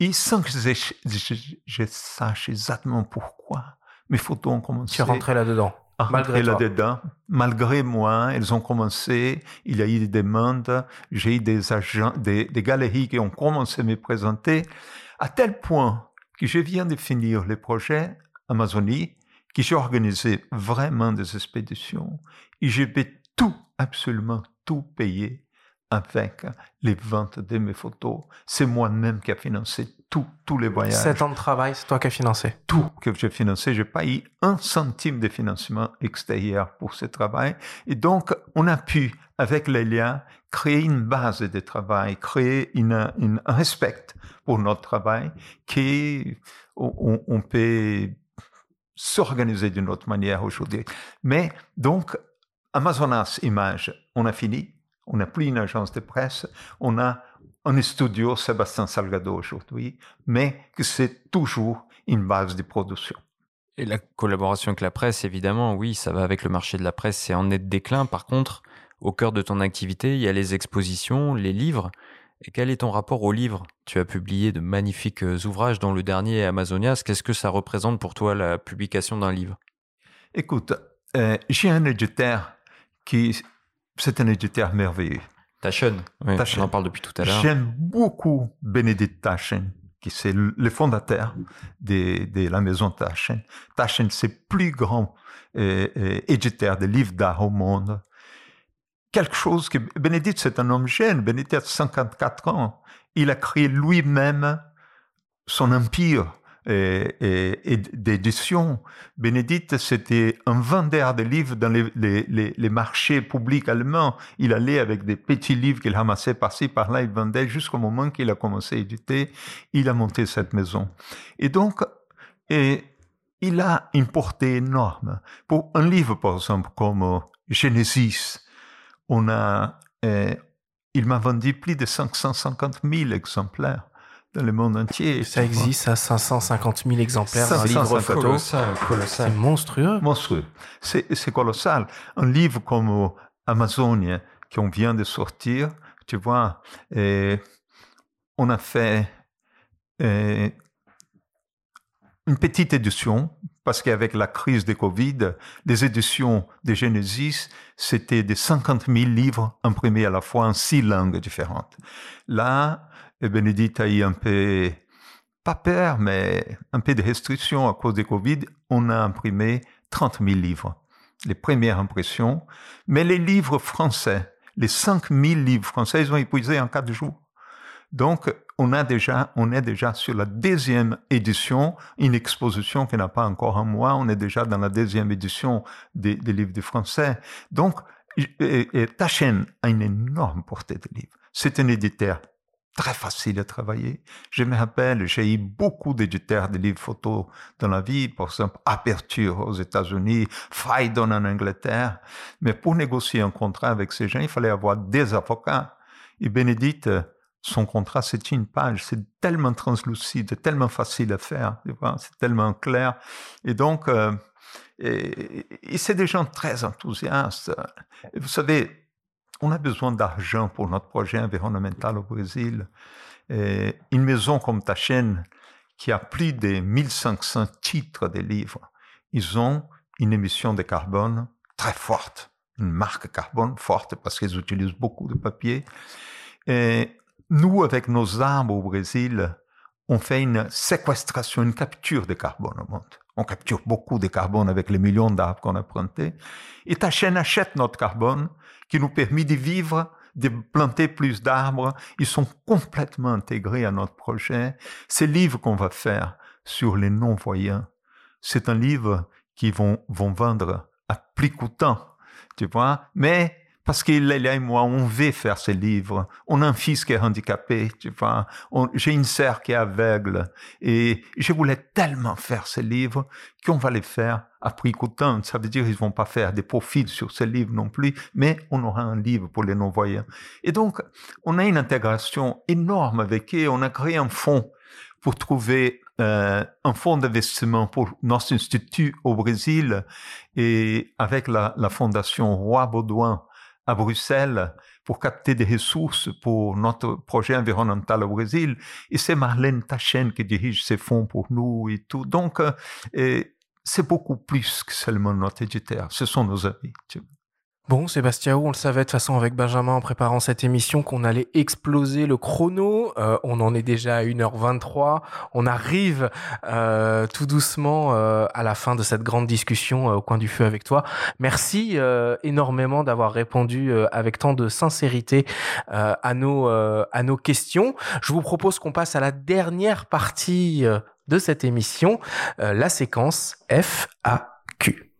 Et sans que je, je- je sache exactement pourquoi, mes photos ont commencé Tu es rentré là-dedans, malgré là-dedans. Malgré moi, elles ont commencé. Il y a eu des demandes. J'ai eu des agents, des, des galeries qui ont commencé à me présenter, à tel point que je viens de finir le projet Amazonie, que j'ai organisé vraiment des expéditions et je vais tout, absolument tout payer avec les ventes de mes photos. C'est moi-même qui a financé tout, tous les voyages Sept ans de travail, c'est toi qui as financé. tout que j'ai financé. J'ai pas eu un centime de financement extérieur pour ce travail. Et donc, on a pu, avec Lélia, créer une base de travail, créer une, une- un respect pour notre travail qui, on, on- on peut s'organiser d'une autre manière aujourd'hui. Mais donc, Amazonas Images, on a fini. On n'a plus une agence de presse. On a un studio Sébastien Salgado aujourd'hui, mais que c'est toujours une base de production. Et la collaboration avec la presse, évidemment, oui, ça va avec le marché de la presse, c'est en net déclin. Par contre, au cœur de ton activité, il y a les expositions, les livres. Et quel est ton rapport aux livres? Tu as publié de magnifiques euh, ouvrages, dont le dernier Amazonias. Qu'est-ce que ça représente pour toi la publication d'un livre? Écoute, euh, j'ai un éditeur qui, c'est un éditeur merveilleux. Taschen, oui, on en parle depuis tout à l'heure. J'aime beaucoup Bénédicte Taschen, qui c'est le le fondateur de, de la maison Taschen. Taschen, c'est le plus grand euh, euh, éditeur de livres d'art au monde. Quelque chose que Bénédicte, c'est un homme jeune. Bénédicte a 54 ans. Il a créé lui-même son empire et, d'édition. Bénédicte, c'était un vendeur de livres dans les, marchés publics allemands. Il allait avec des petits livres qu'il ramassait par-ci, par-là, il vendait jusqu'au moment qu'il a commencé à éditer. Il a monté cette maison. Et donc, il a une portée énorme. Pour un livre, par exemple, comme euh, Genesis, on a, euh, il m'a vendu plus de 550 000 exemplaires dans le monde entier. Ça existe à 550 000 exemplaires 550 livre photo. Colossal, colossal. C'est monstrueux. Monstrueux. C'est colossal. Un livre comme euh, Amazonie, qu'on vient de sortir, tu vois, et on a fait euh, une petite édition, parce qu'avec la crise de Covid, les éditions de Genesis, c'était des 50 000 livres imprimés à la fois en six langues différentes. Là, eh, Bénédicte a eu un peu, pas peur, mais un peu de restrictions à cause de Covid. On a imprimé 30 000 livres, les premières impressions. Mais les livres français, les 5 000 livres français, ils ont épuisé en quatre jours. Donc, on, a déjà, on est déjà sur la deuxième édition, une exposition qui n'a pas encore un mois. On est déjà dans la deuxième édition des, des livres du français. Donc, et, et a une énorme portée de livres. C'est un éditeur très facile à travailler. Je me rappelle, j'ai eu beaucoup d'éditeurs de livres photos dans la vie, par exemple Aperture aux États-Unis, Phaidon en Angleterre. Mais pour négocier un contrat avec ces gens, il fallait avoir des avocats. Et Bénédicte, son contrat, c'est une page. C'est tellement translucide, tellement facile à faire. C'est tellement clair. Et donc, euh, et c'est des gens très enthousiastes. Vous savez, on a besoin d'argent pour notre projet environnemental au Brésil. Et une maison comme ta chaîne, qui a plus de 1500 titres de livres, ils ont une émission de carbone très forte, une marque carbone forte parce qu'ils utilisent beaucoup de papier. Nous, avec nos arbres au Brésil, on fait une séquestration, une capture de carbone au monde. On capture beaucoup de carbone avec les millions d'arbres qu'on a plantés. Et ta chaîne achète notre carbone qui nous permet de vivre, de planter plus d'arbres. Ils sont complètement intégrés à notre projet. Ces livres qu'on va faire sur les non-voyants, c'est un livre qui vont, vont vendre à plus coûtant, tu vois, mais parce qu'il et moi, on veut faire ce livre. On a un fils qui est handicapé, tu vois. J'ai une sœur qui est aveugle. Et je voulais tellement faire ce livre qu'on va les faire à prix coûtant. Ça veut dire qu'ils vont pas faire des profits sur ce livre non plus, mais on aura un livre pour les non-voyants. Et donc, on a une intégration énorme avec eux. On a créé un fonds pour trouver euh, un fonds d'investissement pour notre institut au Brésil et avec la, la fondation Roi Baudouin à Bruxelles pour capter des ressources pour notre projet environnemental au Brésil. Et c'est Marlène Tachen qui dirige ces fonds pour nous et tout. Donc, euh, c'est beaucoup plus que seulement notre éditeur. Ce sont nos amis. Bon, Sébastien, on le savait de toute façon avec Benjamin en préparant cette émission qu'on allait exploser le chrono. Euh, on en est déjà à 1h23. On arrive euh, tout doucement euh, à la fin de cette grande discussion au coin du feu avec toi. Merci énormément d'avoir répondu avec tant de sincérité à, nos, à nos questions. Je vous propose qu'on passe à la dernière partie de cette émission, la séquence FAQ.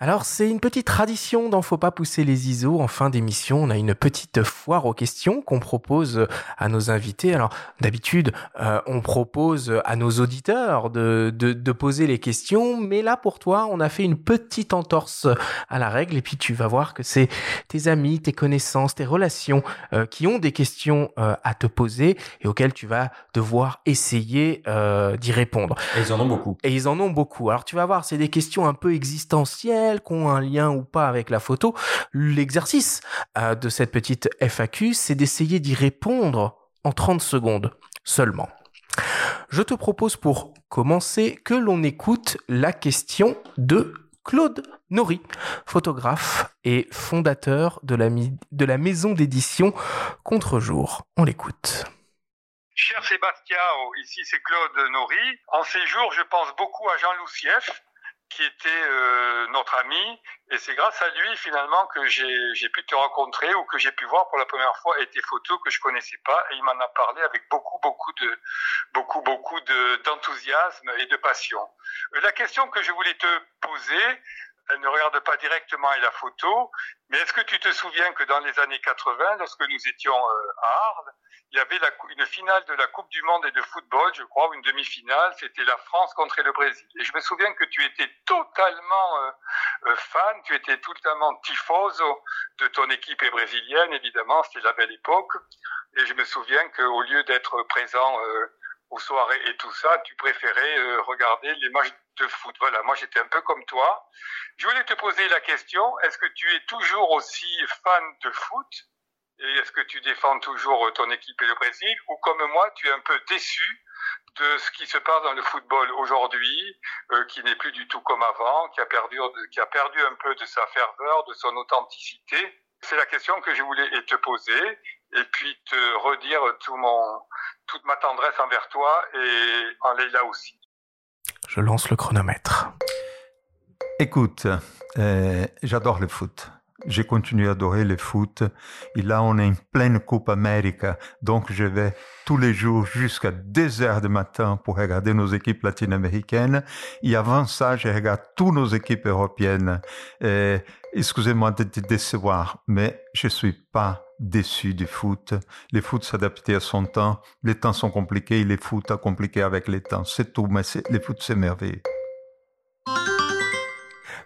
Alors c'est une petite tradition dans Faut pas pousser les ISO. En fin d'émission, on a une petite foire aux questions qu'on propose à nos invités. Alors d'habitude, euh, on propose à nos auditeurs de, de, de, poser les questions, mais là pour toi, on a fait une petite entorse à la règle et puis tu vas voir que c'est tes amis, tes connaissances, tes relations euh, qui ont des questions euh, à te poser et auxquelles tu vas devoir essayer d'y répondre. Et ils en ont beaucoup. Et ils en ont beaucoup. Alors tu vas voir, c'est des questions un peu existentielles qui ont un lien ou pas avec la photo. L'exercice euh, de cette petite FAQ, c'est d'essayer d'y répondre en 30 secondes seulement. Je te propose pour commencer que l'on écoute la question de Claude Nori, photographe et fondateur de la, maison d'édition Contre-jour. On l'écoute. Cher Sébastien, ici c'est Claude Nori. En ces jours, je pense beaucoup à Jean Loussieff, qui était euh, notre ami, et c'est grâce à lui finalement que j'ai pu te rencontrer ou que j'ai pu voir pour la première fois et tes photos que je connaissais pas, et il m'en a parlé avec beaucoup beaucoup de beaucoup beaucoup d'enthousiasme et de passion. Euh, la question que je voulais te poser, elle ne regarde pas directement la photo, mais est-ce que tu te souviens que dans les années 80, lorsque nous étions euh, à Arles, il y avait une finale de la Coupe du Monde et de football, je crois, une demi-finale, c'était la France contre le Brésil. Et je me souviens que tu étais totalement euh, euh, fan, tu étais totalement tifoso de ton équipe brésilienne, évidemment, c'était la belle époque. Et je me souviens qu'au lieu d'être présent aux soirées et tout ça, tu préférais regarder les matchs de foot. Voilà, moi j'étais un peu comme toi. Je voulais te poser la question, est-ce que tu es toujours aussi fan de foot? Et est-ce que tu défends toujours ton équipe et le Brésil? Ou comme moi, tu es un peu déçu de ce qui se passe dans le football aujourd'hui, euh, qui n'est plus du tout comme avant, qui a, perdu, un peu de sa ferveur, de son authenticité? C'est la question que je voulais te poser et puis te redire toute ma tendresse envers toi et en Leila aussi. Je lance le chronomètre. Écoute, euh, j'adore le foot. j'ai continué à adorer le foot. Et là, on est en pleine Coupe América. Donc, je vais tous les jours jusqu'à 2 heures du matin pour regarder nos équipes latino-américaines. Et avant ça, je regarde toutes nos équipes européennes. excusez-moi de te décevoir, mais je suis pas déçu du foot. Le foot s'adaptait à son temps. Les temps sont compliqués, le foot a compliqué avec les temps. C'est tout, mais le foot, c'est merveilleux.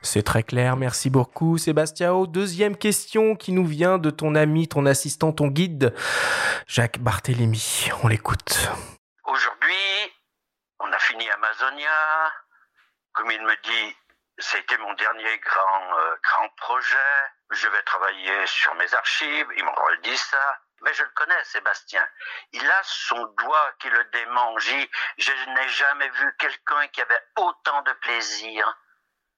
C'est très clair, merci beaucoup Sébastien. Deuxième question qui nous vient de ton ami, ton assistant, ton guide, Jacques Barthélémy. On l'écoute. Aujourd'hui, on a fini Amazonia. Comme il me dit, c'était mon dernier grand, euh, grand projet. Je vais travailler sur mes archives. Il m'a redit ça. Mais je le connais, Sébastien. Il a son doigt qui le démange. Je n'ai jamais vu quelqu'un qui avait autant de plaisir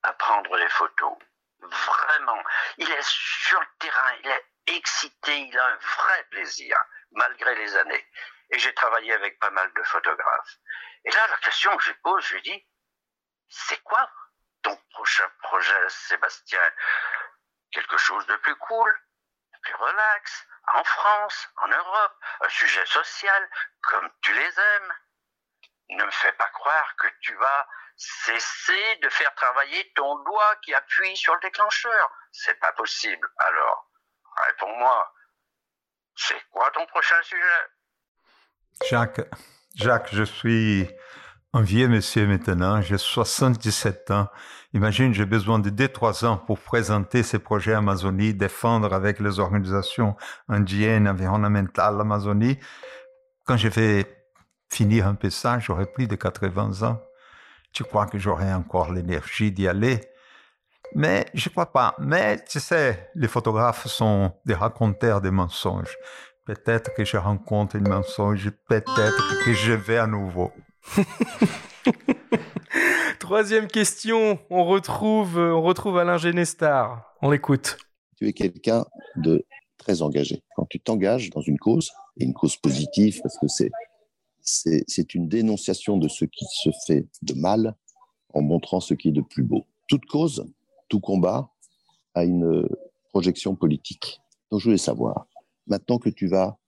à prendre les photos. Vraiment. Il est sur le terrain, il est excité, il a un vrai plaisir, malgré les années. Et j'ai travaillé avec pas mal de photographes. Et là, la question que je pose, je lui dis, c'est quoi ton prochain projet, Sébastien Quelque chose de plus cool, de plus relax, en France, en Europe, un sujet social, comme tu les aimes. Ne me fais pas croire que tu vas cesser de faire travailler ton doigt qui appuie sur le déclencheur. C'est pas possible. Alors, réponds-moi. C'est quoi ton prochain sujet? Jacques, Jacques, je suis un vieux monsieur maintenant, j'ai 77 ans. Imagine, j'ai besoin de 2-3 ans pour présenter ces projets Amazonie, défendre avec les organisations indiennes, environnementales l'Amazonie. Quand je vais finir un peu ça, j'aurai plus de 80 ans. Tu crois que j'aurai encore l'énergie d'y aller? Mais je crois pas. Mais tu sais, les photographes sont des raconteurs de mensonges. Peut-être que je rencontre un mensonge, peut-être que je vais à nouveau. [LAUGHS] Troisième question, on retrouve, on retrouve Alain Genestar. On l'écoute. Tu es quelqu'un de très engagé. Quand tu t'engages dans une cause, et une cause positive, parce que c'est, c'est, une dénonciation de ce qui se fait de mal en montrant ce qui est de plus beau. Toute cause, tout combat a une projection politique. Donc je voulais savoir, maintenant que tu vas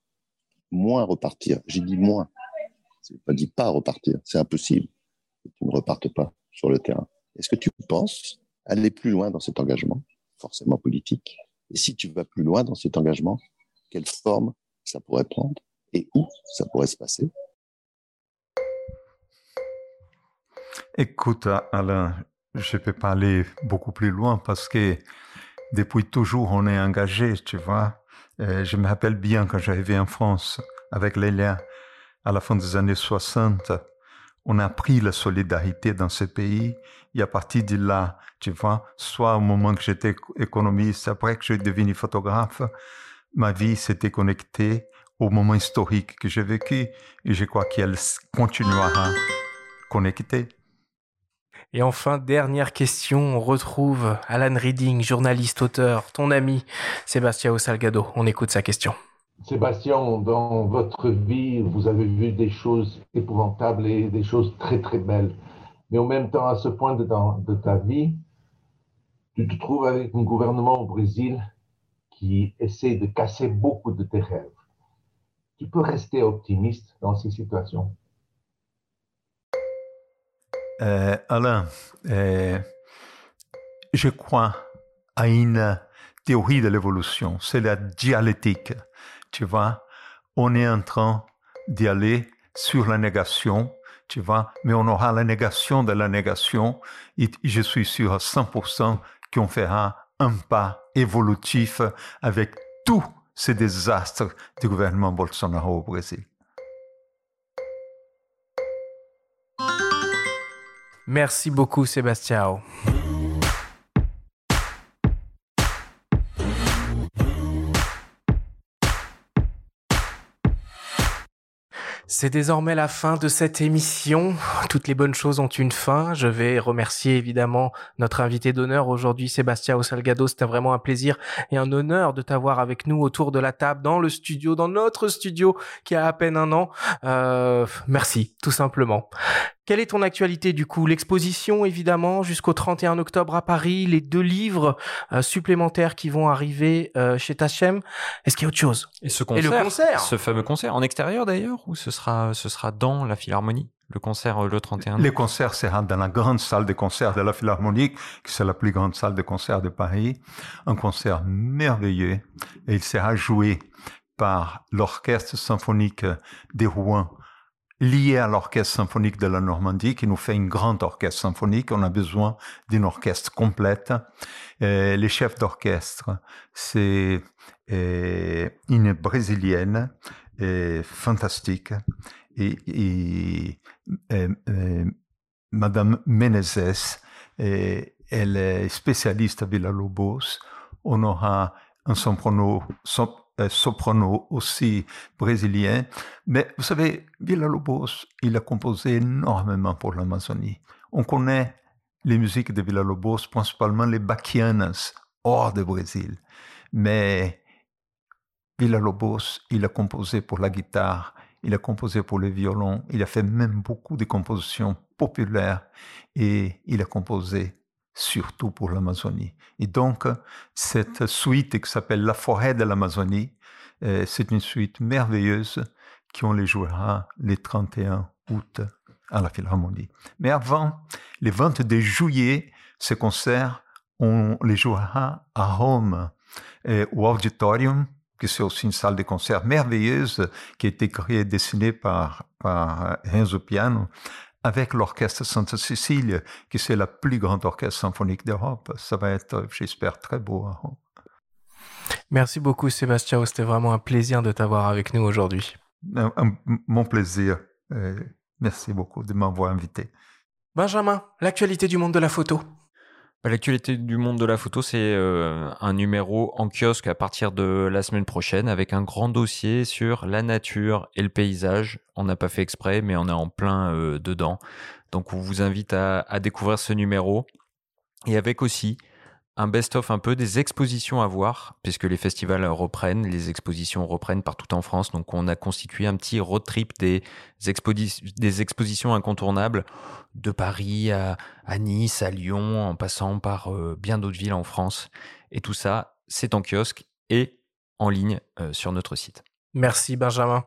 moins repartir, j'ai dit moins, c'est pas dit pas repartir, c'est impossible. Tu ne repartes pas sur le terrain. Est-ce que tu penses aller plus loin dans cet engagement, forcément politique? Et si tu vas plus loin dans cet engagement, quelle forme ça pourrait prendre et où ça pourrait se passer? Écoute, Alain, je ne peux pas aller beaucoup plus loin parce que depuis toujours, on est engagé, tu vois. je me rappelle bien quand j'arrivais en France avec Lélia à la fin des années 60, on a pris la solidarité dans ce pays. Et à partir de là, tu vois, soit au moment que j'étais économiste, après que je devenu photographe, ma vie s'était connectée au moment historique que j'ai vécu et je crois qu'elle continuera connectée. Et enfin, dernière question, on retrouve Alan Reading, journaliste, auteur, ton ami Sébastien Salgado. On écoute sa question. Sébastien, dans votre vie, vous avez vu des choses épouvantables et des choses très très belles. Mais en même temps, à ce point de, ta vie, tu te trouves avec un gouvernement au Brésil qui essaie de casser beaucoup de tes rêves. Tu peux rester optimiste dans ces situations. Euh, Alain, euh, je crois à une théorie de l'évolution, c'est la dialectique tu vois, on est en train d'y aller sur la négation, tu vois, mais on aura la négation de la négation et je suis sûr à 100% qu'on fera un pas évolutif avec tous ces désastres du gouvernement Bolsonaro au Brésil. Merci beaucoup Sébastien. C'est désormais la fin de cette émission. Toutes les bonnes choses ont une fin. Je vais remercier évidemment notre invité d'honneur aujourd'hui, Sébastien Salgado. C'était vraiment un plaisir et un honneur de t'avoir avec nous autour de la table, dans le studio, dans notre studio qui a à peine un an. Euh, merci, tout simplement. Quelle est ton actualité du coup? L'exposition évidemment jusqu'au 31 octobre à Paris, les deux livres euh, supplémentaires qui vont arriver euh, chez Tachem. Est-ce qu'il y a autre chose? Et ce concert, le concert. ce fameux concert. En extérieur d'ailleurs ou ce sera ce sera dans la Philharmonie? Le concert euh, le 31 Les concerts seront dans la grande salle de concert de la Philharmonique, qui c'est la plus grande salle de concert de Paris. Un concert merveilleux. Et il sera joué par l'orchestre symphonique des Rouen lié à l'orchestre symphonique de la Normandie, qui nous fait une grande orchestre symphonique. On a besoin d'une orchestre complète. Euh, les chefs d'orchestre, c'est euh, une brésilienne euh, fantastique et, et euh, Madame Menezes, et elle est spécialiste à Villa-Lobos. On aura un soprano, soprano aussi brésilien. Mais vous savez, Villa-Lobos, il a composé énormément pour l'Amazonie. On connaît les musiques de Villa-Lobos, principalement les baquianas, hors de Brésil. Mais Villa-Lobos, il a composé pour la guitare, il a composé pour le violon, il a fait même beaucoup de compositions populaires et il a composé surtout pour l'Amazonie. Et donc, cette suite qui s'appelle La forêt de l'Amazonie, euh, c'est une suite merveilleuse qu'on les jouera le 31 août à la Philharmonie. Mais avant, le 22 juillet, ce concert, on les jouera à Rome, euh, au Auditorium, qui c'est aussi une salle de concert merveilleuse qui a été créée et dessinée par, par Renzo Piano, avec l'orchestre Santa Cecilia, qui c'est la plus grande orchestre symphonique d'Europe. Ça va être, j'espère, très beau. Merci beaucoup Sébastien, c'était vraiment un plaisir de t'avoir avec nous aujourd'hui. Mon plaisir. Merci beaucoup de m'avoir invité. Benjamin, l'actualité du monde de la photo. Bah, l'actualité du monde de la photo, c'est euh, un numéro en kiosque à partir de la semaine prochaine avec un grand dossier sur la nature et le paysage. On n'a pas fait exprès, mais on est en plein euh, dedans. Donc on vous invite à, à, découvrir ce numéro. Et avec aussi un best-of un peu des expositions à voir, puisque les festivals reprennent, les expositions reprennent partout en France. Donc on a constitué un petit road trip des, expos des expositions incontournables de Paris à, à, Nice, à Lyon, en passant par euh, bien d'autres villes en France. Et tout ça, c'est en kiosque et en ligne euh, sur notre site. Merci Benjamin.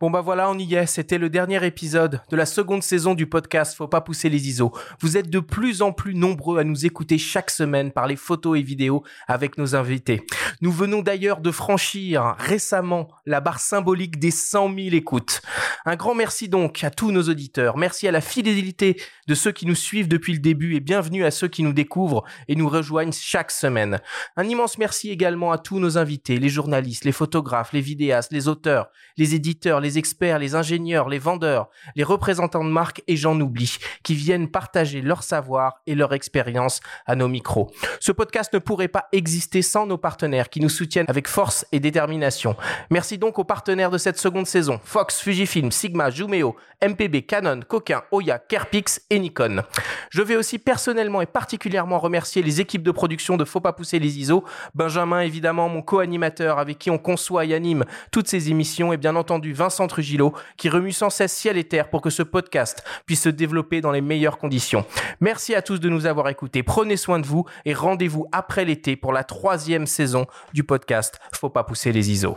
Bon bah voilà, on y est. C'était le dernier épisode de la seconde saison du podcast Faut pas pousser les ISO. Vous êtes de plus en plus nombreux à nous écouter chaque semaine par les photos et vidéos avec nos invités. Nous venons d'ailleurs de franchir récemment la barre symbolique des 100 000 écoutes. Un grand merci donc à tous nos auditeurs. Merci à la fidélité de ceux qui nous suivent depuis le début et bienvenue à ceux qui nous découvrent et nous rejoignent chaque semaine. Un immense merci également à tous nos invités, les journalistes, les photographes, les vidéastes, les auteurs, les éditeurs, les experts, les ingénieurs, les vendeurs, les représentants de marques et j'en oublie, qui viennent partager leur savoir et leur expérience à nos micros. Ce podcast ne pourrait pas exister sans nos partenaires qui nous soutiennent avec force et détermination. Merci donc aux partenaires de cette seconde saison, Fox, Fujifilm, Sigma, Jumeo, MPB, Canon, Coquin, Oya, Kerpix et Nikon. Je vais aussi personnellement et particulièrement remercier les équipes de production de Faut pas pousser les ISO, Benjamin évidemment mon co-animateur avec qui on conçoit et anime toutes ces émissions et bien entendu Vincent Trujillo qui remue sans cesse ciel et terre pour que ce podcast puisse se développer dans les meilleures conditions. Merci à tous de nous avoir écoutés, prenez soin de vous et rendez-vous après l'été pour la troisième saison du podcast Faut pas pousser les ISO.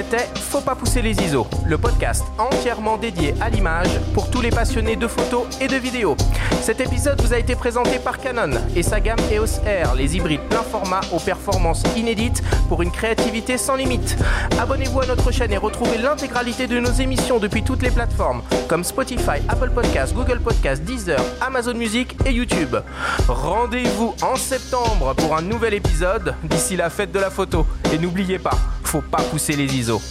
C'était Faut pas pousser les ISO, le podcast entièrement dédié à l'image pour tous les passionnés de photos et de vidéos. Cet épisode vous a été présenté par Canon et sa gamme EOS R, les hybrides plein format aux performances inédites pour une créativité sans limite. Abonnez-vous à notre chaîne et retrouvez l'intégralité de nos émissions depuis toutes les plateformes comme Spotify, Apple Podcasts, Google Podcasts, Deezer, Amazon Music et YouTube. Rendez-vous en septembre pour un nouvel épisode d'ici la fête de la photo. Et n'oubliez pas, faut pas pousser les ISO.